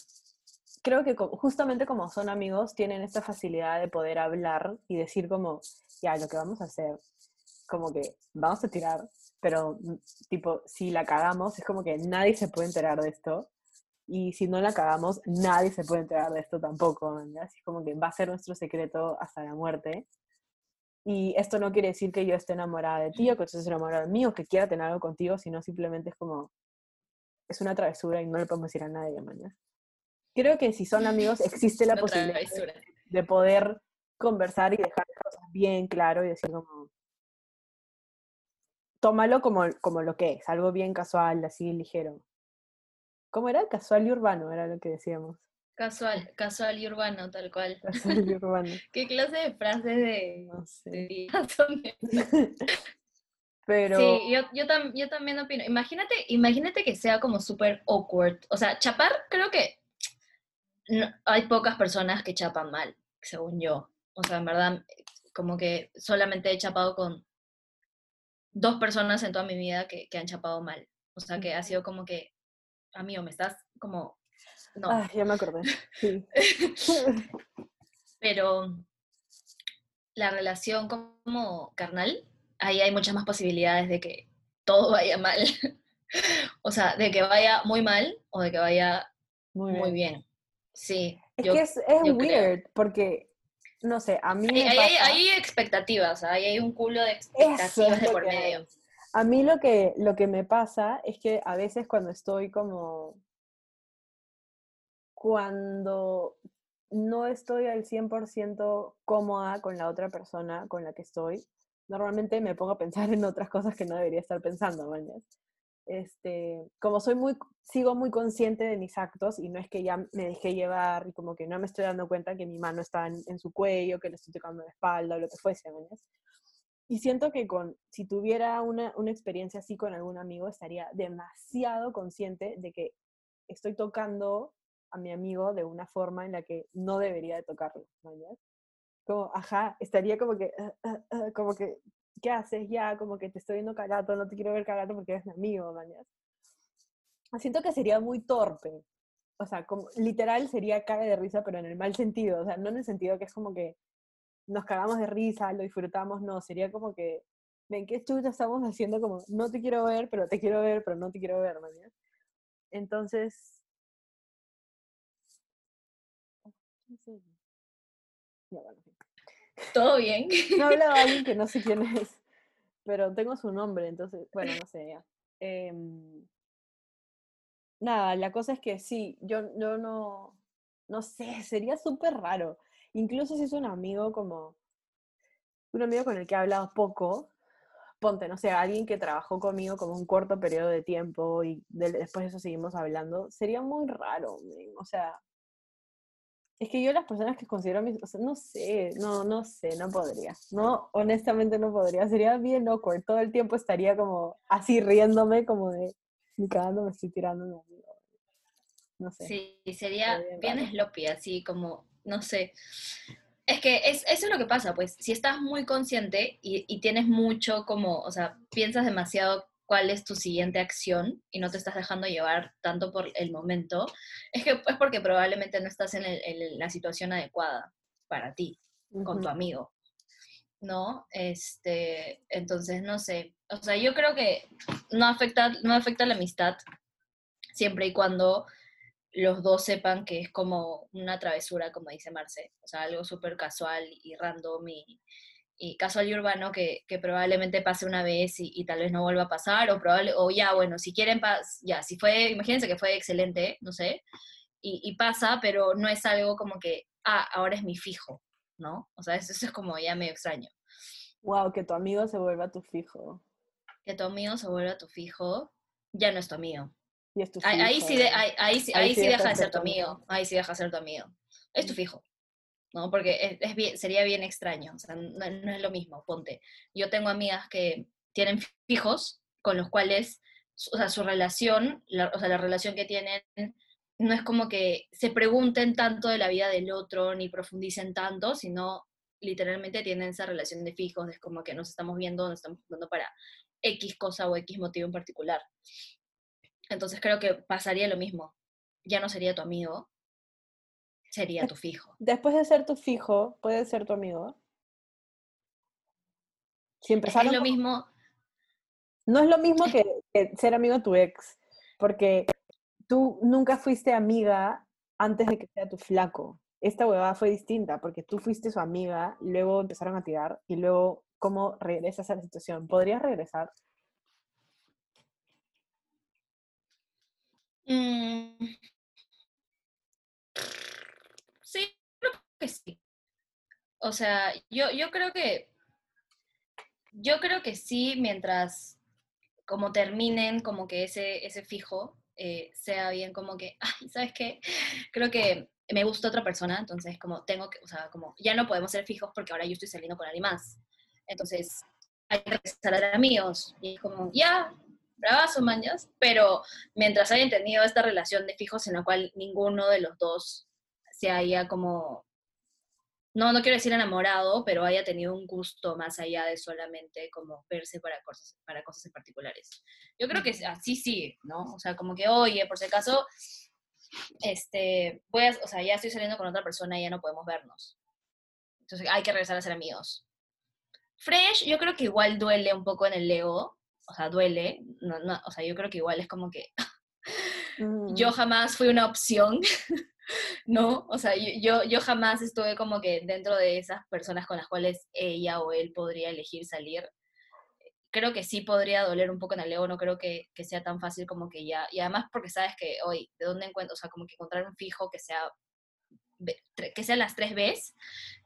creo que justamente como son amigos, tienen esta facilidad de poder hablar y decir como, ya, lo que vamos a hacer, como que vamos a tirar pero mm, tipo, si la cagamos, es como que nadie se puede enterar de esto. Y si no la cagamos, nadie se puede enterar de esto tampoco. Así como que va a ser nuestro secreto hasta la muerte. Y esto no quiere decir que yo esté enamorada de ti o que tú estés enamorado de mí o que quiera tener algo contigo, sino simplemente es como, es una travesura y no le podemos decir a nadie, mañana. Creo que si son amigos existe la posibilidad de poder conversar y dejar cosas bien claro y decir como, tómalo como, como lo que es, algo bien casual, así ligero. ¿Cómo era? Casual y urbano, era lo que decíamos. Casual, casual y urbano, tal cual. Casual y urbano. ¿Qué clase de frases de, no sé. Pero... Sí, yo, yo, yo, también opino. Imagínate, imagínate que sea como súper awkward. O sea, chapar, creo que hay pocas personas que chapan mal, según yo. O sea, en verdad, como que solamente he chapado con dos personas en toda mi vida que, que han chapado mal. O sea, que ha sido como que, amigo, me estás como... No. Ah, ya me acordé. Sí. Pero la relación como carnal, ahí hay muchas más posibilidades de que todo vaya mal. o sea, de que vaya muy mal o de que vaya muy bien. Sí. Es que es, es weird, porque no sé, a mí me hay, hay, expectativas, hay un culo de expectativas de por medio. A mí lo que, lo que me pasa es que a veces cuando estoy como... Cuando no estoy al 100% cómoda con la otra persona con la que estoy, normalmente me pongo a pensar en otras cosas que no debería estar pensando, este, como soy muy, sigo muy consciente de mis actos y no es que ya me dejé llevar y como que no me estoy dando cuenta que mi mano está en, su cuello, que le estoy tocando la espalda o lo que fuese, ¿ves? Y siento que con, si tuviera una, una experiencia así con algún amigo, estaría demasiado consciente de que estoy tocando a mi amigo de una forma en la que no debería de tocarlo, ¿no? Como, ajá, estaría como que, ah, ah, ah, como que, ¿qué haces ya? Como que te estoy viendo cagato, no te quiero ver cagato porque eres mi amigo, ¿no? Siento que sería muy torpe. O sea, como, literal sería cae de risa, pero en el mal sentido. O sea, no en el sentido que es como que nos cagamos de risa, lo disfrutamos, no. Sería como que, ven, ¿qué chucha estamos haciendo? Como, no te quiero ver, pero te quiero ver, pero no te quiero ver, ¿no? Entonces, ¿Todo bien? No hablaba alguien que no sé quién es, pero tengo su nombre, entonces, bueno, no sé. Em, nada, la cosa es que sí, yo, yo no, no sé, sería súper raro. Incluso si es un amigo como, un amigo con el que he hablado poco, ponte, no sé, alguien que trabajó conmigo como un corto periodo de tiempo y después de eso seguimos hablando, sería muy raro, o sea, es que yo las personas que considero mis, o sea, no sé, no, no sé, no podría. No, honestamente no podría. Sería bien awkward. Todo el tiempo estaría como así riéndome, como de, ni cagando me estoy tirando amigo. No sé. Sí, sería bien, sloppy, así como, no sé. Es que es, eso es lo que pasa, pues, si estás muy consciente y, y tienes mucho como, o sea, piensas demasiado cuál es tu siguiente acción y no te estás dejando llevar tanto por el momento, es que es porque probablemente no estás en, la situación adecuada para ti, con tu amigo, ¿no? Este, entonces, no sé, o sea, yo creo que no afecta, no afecta la amistad siempre y cuando los dos sepan que es como una travesura, como dice Marce, o sea, algo súper casual y random y, y casual y urbano que, que, probablemente pase una vez y, tal vez no vuelva a pasar, o probable, o ya, bueno, si quieren, ya, si fue, imagínense que fue excelente, no sé, y, y, pasa, pero no es algo como que, ah, ahora es mi fijo, ¿no? O sea, eso, es como ya medio extraño. Wow, que tu amigo se vuelva tu fijo. Que tu amigo se vuelva tu fijo, ya no es tu amigo. Y es tu fijo, ahí, sí ahí, ahí, ahí, sí deja de ser tu amigo. Ahí sí deja de ser tu amigo. Es tu fijo. ¿No? Porque es, sería bien extraño, no, es lo mismo, ponte. Yo tengo amigas que tienen fijos con los cuales, o sea, su relación, o sea, la relación que tienen, no es como que se pregunten tanto de la vida del otro, ni profundicen tanto, sino literalmente tienen esa relación de fijos, es como que nos estamos viendo, nos estamos juntando para X cosa o X motivo en particular. Entonces creo que pasaría lo mismo. Ya no sería tu amigo, sería tu fijo. Después de ser tu fijo, puede ser tu amigo. Si es lo mismo. No es lo mismo que, ser amigo de tu ex, porque tú nunca fuiste amiga antes de que sea tu flaco. Esta huevada fue distinta, porque tú fuiste su amiga, luego empezaron a tirar, y luego, ¿cómo regresas a la situación? ¿Podrías regresar? Mm, que sí. O sea, yo, yo creo que, yo creo que sí, mientras como terminen como que ese, ese fijo, eh, sea bien como que, ay, ¿sabes qué? Creo que me gusta otra persona, entonces como tengo que, o sea, como ya no podemos ser fijos porque ahora yo estoy saliendo con alguien más. Entonces, hay que regresar a amigos. Y es como, ya, bravazo, mañas, pero mientras hayan tenido esta relación de fijos en la cual ninguno de los dos se haya como no, no quiero decir enamorado, pero haya tenido un gusto más allá de solamente como verse para cosas, para cosas en particulares. Yo creo que así sí, ¿no? O sea, como que, oye, por si acaso, este, voy a, o sea, ya estoy saliendo con otra persona y ya no podemos vernos. Entonces hay que regresar a ser amigos. Fresh, yo creo que igual duele un poco en el ego, o sea, duele, no, no, o sea, yo creo que igual es como que yo mm. jamás fui una opción ¿no? O sea, yo, yo jamás estuve como que dentro de esas personas con las cuales ella o él podría elegir salir. Creo que sí podría doler un poco en el ego, no creo que, que sea tan fácil como que ya, y además porque sabes que hoy, ¿de dónde encuentro? O sea, como que encontrar un fijo que sea que sean las tres veces,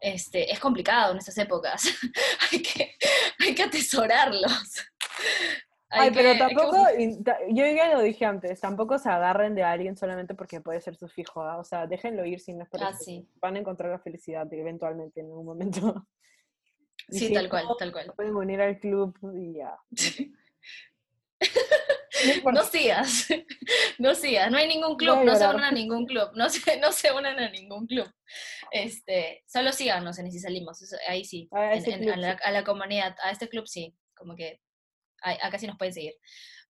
este, es complicado en estas épocas. hay, que, hay que atesorarlos. Ay, pero tampoco, yo ya lo dije antes, tampoco se agarren de alguien solamente porque puede ser su fijo, ¿ah? o sea, déjenlo ir sin no ah, Van a encontrar la felicidad eventualmente en algún momento. sí, tal cual, tal cual. Pueden unir al club y ya. No, sigas, no sigas, no hay ningún club, no se unan a ningún club, no se, no se unan a ningún club. Este, solo síganos en si salimos, ahí sí, a, la, comunidad, a este club sí, como que acá sí nos pueden seguir.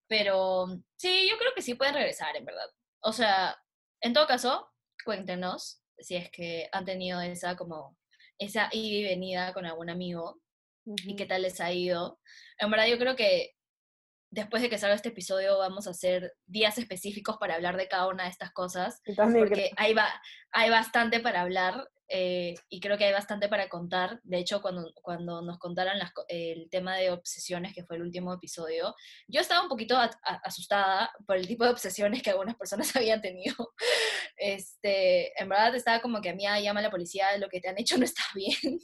Pero sí, yo creo que sí pueden regresar, en verdad. O sea, en todo caso, cuéntenos si es que han tenido esa como esa ida y venida con algún amigo y qué tal les ha ido. En verdad yo creo que después de que salga este episodio vamos a hacer días específicos para hablar de cada una de estas cosas, porque hay, va, hay bastante para hablar eh, y creo que hay bastante para contar. De hecho, cuando, cuando nos contaran el tema de obsesiones, que fue el último episodio, yo estaba un poquito asustada por el tipo de obsesiones que algunas personas habían tenido. Este, en verdad estaba como que a mí llama la policía, lo que te han hecho no está bien.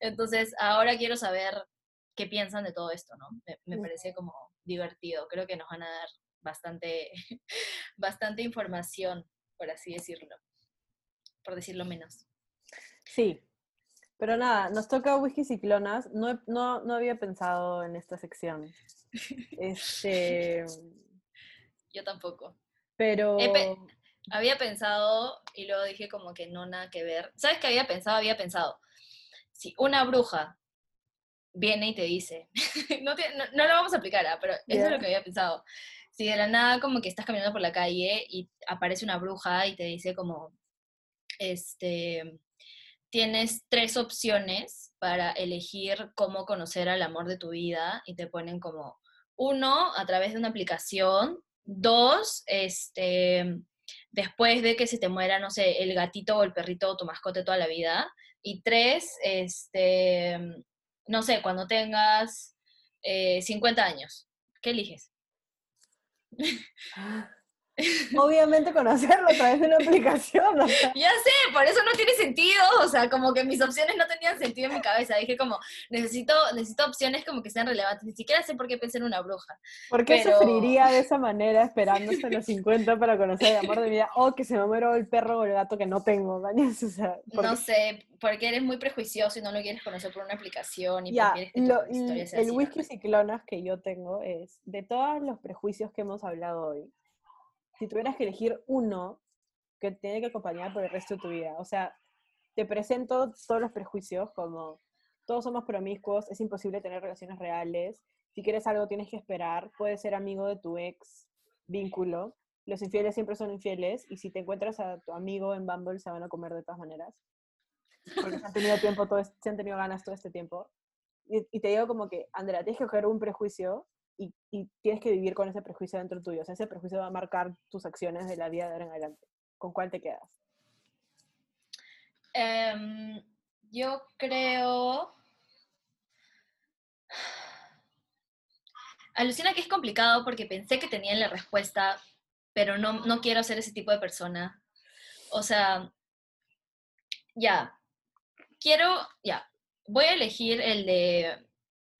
Entonces, ahora quiero saber qué piensan de todo esto, ¿no? Me, parece como divertido. Creo que nos van a dar bastante, bastante información, por así decirlo, por decirlo menos. Sí, pero nada, nos toca whisky ciclonas. No, no, no había pensado en esta sección. Este. Yo tampoco. Pero. había pensado y luego dije como que no, nada que ver. ¿Sabes qué había pensado? Había pensado, si una bruja viene y te dice, no, no, lo vamos a aplicar, ¿ah? pero eso es lo que había pensado. Si de la nada como que estás caminando por la calle y aparece una bruja y te dice como, este, tienes tres opciones para elegir cómo conocer al amor de tu vida y te ponen como, uno, a través de una aplicación, dos, este, después de que se te muera, no sé, el gatito o el perrito o tu mascote toda la vida, y tres, este, no sé, cuando tengas 50 eh, años, ¿qué eliges? Obviamente conocerlo a través de una aplicación. Ya sé, por eso no tiene sentido. O sea, como que mis opciones no tenían sentido en mi cabeza. Dije como, necesito, necesito opciones como que sean relevantes. Ni siquiera sé por qué pensé en una bruja. ¿Por qué sufriría de esa manera esperando hasta los 50 para conocer el amor de mi vida? O que se me muero el perro o el gato que no tengo, no sé, porque eres muy prejuicioso y no lo quieres conocer por una aplicación y ya, quieres que El whisky ciclonas que yo tengo es, de todos los prejuicios que hemos hablado hoy, si tuvieras que elegir uno que tiene que acompañar por el resto de tu vida, o sea, te presento todos los prejuicios como todos somos promiscuos, es imposible tener relaciones reales, si quieres algo tienes que esperar, puedes ser amigo de tu ex vínculo, los infieles siempre son infieles y si te encuentras a tu amigo en Bumble se van a comer de todas maneras, porque se han tenido tiempo todo, se han tenido ganas todo este tiempo. Y, y te digo como que, Andrea, tienes que coger un prejuicio y, tienes que vivir con ese prejuicio dentro tuyo. O sea, ese prejuicio va a marcar tus acciones de la vida de ahora en adelante. ¿Con cuál te quedas? Em, yo creo... Alucina que es complicado porque pensé que tenía la respuesta, pero no, no quiero ser ese tipo de persona. O sea, ya, quiero, ya, voy a elegir el de,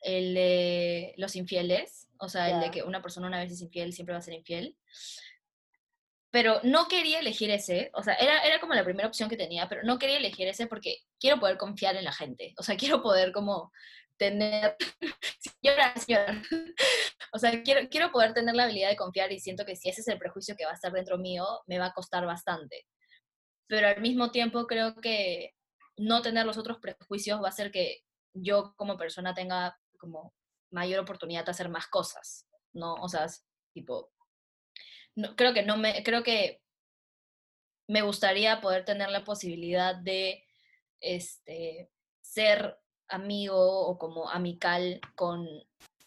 el de los infieles, o sea, el de que una persona una vez es infiel, siempre va a ser infiel. Pero no quería elegir ese, o sea, era, era como la primera opción que tenía, pero no quería elegir ese porque quiero poder confiar en la gente, o sea, quiero poder como tener, o sea, quiero, quiero poder tener la habilidad de confiar y siento que si ese es el prejuicio que va a estar dentro mío, me va a costar bastante. Pero al mismo tiempo creo que no tener los otros prejuicios va a hacer que yo como persona tenga como mayor oportunidad de hacer más cosas, ¿no? O sea, tipo, no, creo que no me, creo que me gustaría poder tener la posibilidad de este, ser amigo o como amical con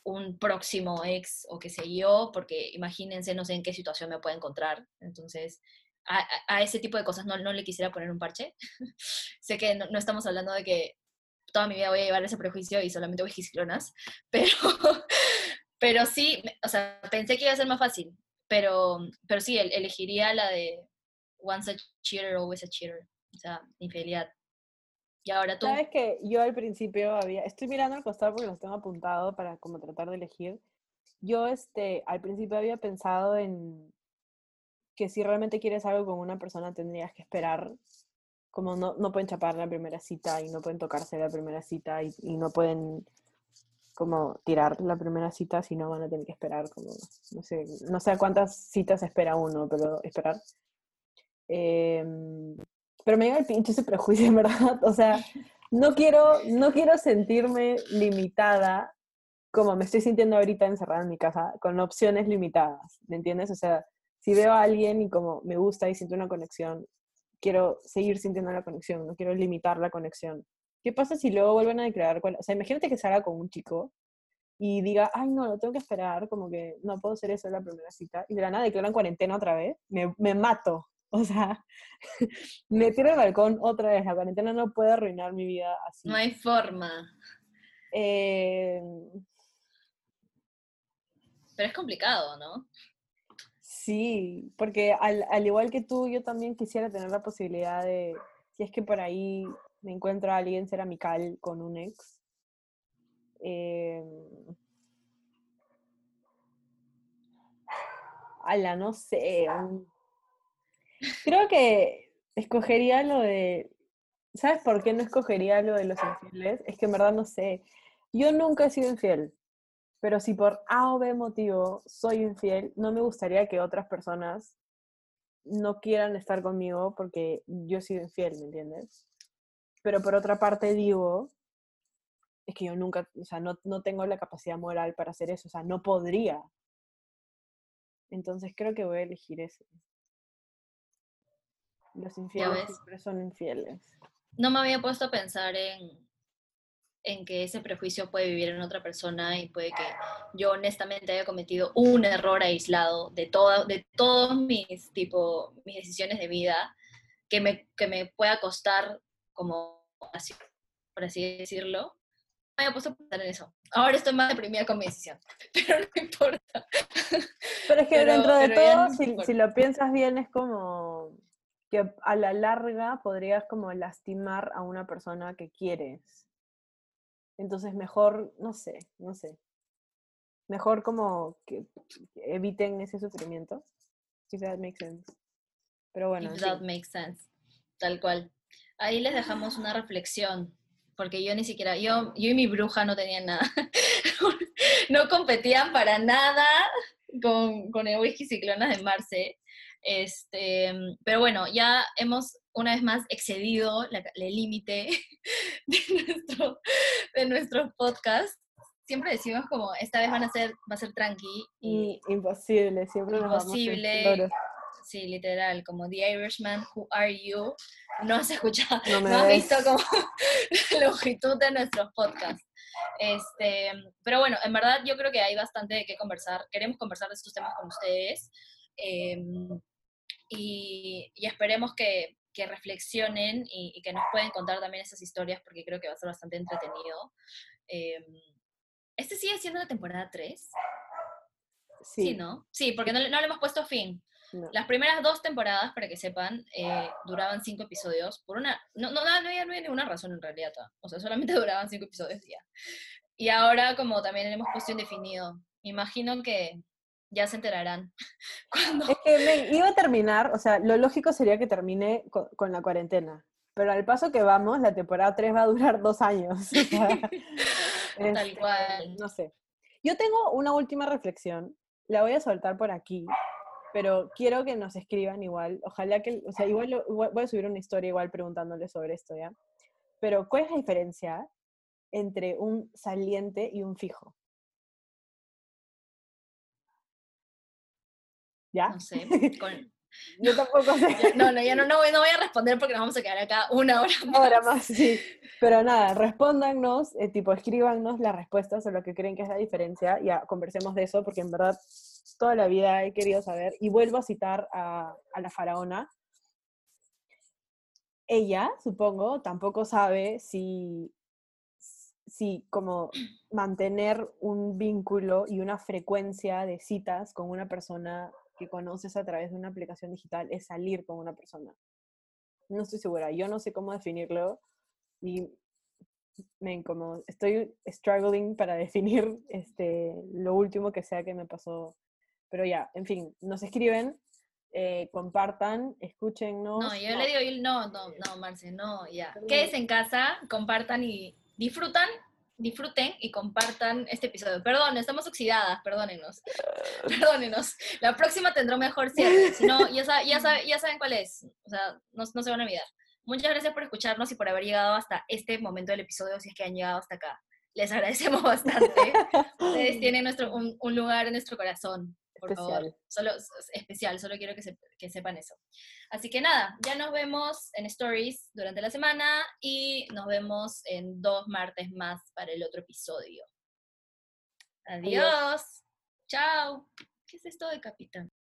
un próximo ex o qué sé yo, porque imagínense, no sé en qué situación me puede encontrar. Entonces, a, ese tipo de cosas no, no, le quisiera poner un parche. sé que no, estamos hablando de que toda mi vida voy a llevar ese prejuicio y solamente voy ciclonas, pero, pero sí, o sea, pensé que iba a ser más fácil, pero, pero sí, elegiría la de once a cheater, always a cheater, o sea, infidelidad. Y ahora tú. Sabes que yo al principio había, estoy mirando al costado porque los tengo apuntado para como tratar de elegir, yo este, al principio había pensado en que si realmente quieres algo con una persona tendrías que esperar, como no, no pueden chapar la primera cita y no pueden tocarse la primera cita y, no pueden como tirar la primera cita, si no van a tener que esperar como, no sé, no sé cuántas citas espera uno, pero esperar. Em, pero me llega el pinche ese prejuicio, en verdad. O sea, no quiero, no quiero sentirme limitada como me estoy sintiendo ahorita encerrada en mi casa, con opciones limitadas, ¿me entiendes? O sea, si veo a alguien y como me gusta y siento una conexión, quiero seguir sintiendo la conexión, no quiero limitar la conexión. ¿Qué pasa si luego vuelven a declarar? O sea, imagínate que salga con un chico y diga, ay, no, lo tengo que esperar, como que no puedo hacer eso en la primera cita, y de la nada declaran cuarentena otra vez, me, me mato. O sea, me tiro al balcón otra vez. La cuarentena no puede arruinar mi vida así. No hay forma. Eh... Pero es complicado, ¿no? Sí, porque al, al, igual que tú, yo también quisiera tener la posibilidad de, si es que por ahí me encuentro a alguien ser amical con un ex. Eh, ala, no sé. Creo que escogería lo de. ¿Sabes por qué no escogería lo de los infieles? Es que en verdad no sé. Yo nunca he sido infiel, pero si por A o B motivo soy infiel, no me gustaría que otras personas no quieran estar conmigo porque yo he sido infiel, ¿me entiendes? Pero por otra parte digo, es que yo nunca, o sea, no, no tengo la capacidad moral para hacer eso, o sea, no podría. Entonces creo que voy a elegir ese. Los infieles siempre son infieles. No me había puesto a pensar en, en que ese prejuicio puede vivir en otra persona y puede que yo honestamente haya cometido un error aislado de, todo, de todos mis, tipo, mis decisiones de vida que me, que me pueda costar como así, por así decirlo. Me había puesto a pensar en eso. Ahora estoy más deprimida con mi decisión, pero no importa. Pero es que dentro de todo, si, si, lo piensas bien, es como que a la larga podrías como lastimar a una persona que quieres. Entonces mejor, no sé, no sé. Mejor como que eviten ese sufrimiento. If that makes sense. Pero bueno. If that makes sense. Tal cual. Ahí les dejamos una reflexión, porque yo ni siquiera, yo, yo y mi bruja no tenían nada. no competían para nada con, con el whisky ciclonas de Marce. Este, pero bueno, ya hemos una vez más excedido el límite de nuestro, de nuestro podcast. Siempre decimos como, esta vez van a ser, va a ser tranqui. Y imposible, siempre Imposible. Sí, literal, como The Irishman, Who Are You? No has escuchado, no, has visto como la longitud de nuestros podcasts. Este, pero bueno, en verdad yo creo que hay bastante de qué conversar. Queremos conversar de estos temas con ustedes. Em, y, y, esperemos que, que reflexionen y, que nos pueden contar también esas historias porque creo que va a ser bastante entretenido. Em, ¿Este sigue siendo la temporada 3? Sí. ¿no? Sí, porque no, no le hemos puesto fin. Las primeras dos temporadas, para que sepan, eh, duraban cinco episodios. Por una, no, no, no, había, ninguna razón en realidad. O sea, solamente duraban cinco episodios ya. Y ahora, como también hemos puesto indefinido, imagino que ya se enterarán. Es que iba a terminar, o sea, lo lógico sería que termine con, la cuarentena. Pero al paso que vamos, la temporada 3 va a durar dos años. Tal este, cual. No sé. Yo tengo una última reflexión. La voy a soltar por aquí pero quiero que nos escriban igual, ojalá que, o sea, igual, voy a subir una historia igual preguntándoles sobre esto, ¿ya? Pero, ¿cuál es la diferencia entre un saliente y un fijo? ¿Ya? No sé. Yo tampoco sé. No, no, ya no, no, voy, no voy a responder porque nos vamos a quedar acá una hora más. Una hora más, sí. Pero nada, respóndanos, eh, tipo, escríbanos las respuestas o lo que creen que es la diferencia. Ya conversemos de eso porque en verdad toda la vida he querido saber. Y vuelvo a citar a, a la faraona. Ella, supongo, tampoco sabe si, si como mantener un vínculo y una frecuencia de citas con una persona que conoces a través de una aplicación digital es salir con una persona. No estoy segura, yo no sé cómo definirlo y me como estoy struggling para definir este, lo último que sea que me pasó. Pero ya, en fin, nos escriben, eh, compartan, escúchennos. No, yo le digo, no, no, no, Marce, no, ya. Quédense en casa, compartan y disfrutan, disfruten y compartan este episodio. Perdón, estamos oxidadas, perdónenos. perdónenos. La próxima tendrá mejor cierre. Si no, ya, ya, ya saben cuál es. O sea, no, no se van a olvidar. Muchas gracias por escucharnos y por haber llegado hasta este momento del episodio, si es que han llegado hasta acá. Les agradecemos bastante. Ustedes tienen nuestro, un, lugar en nuestro corazón. Por especial. favor, solo especial, solo quiero que, que, sepan eso. Así que nada, ya nos vemos en Stories durante la semana y nos vemos en dos martes más para el otro episodio. Adiós. Adiós. Chao. ¿Qué es esto de capitán?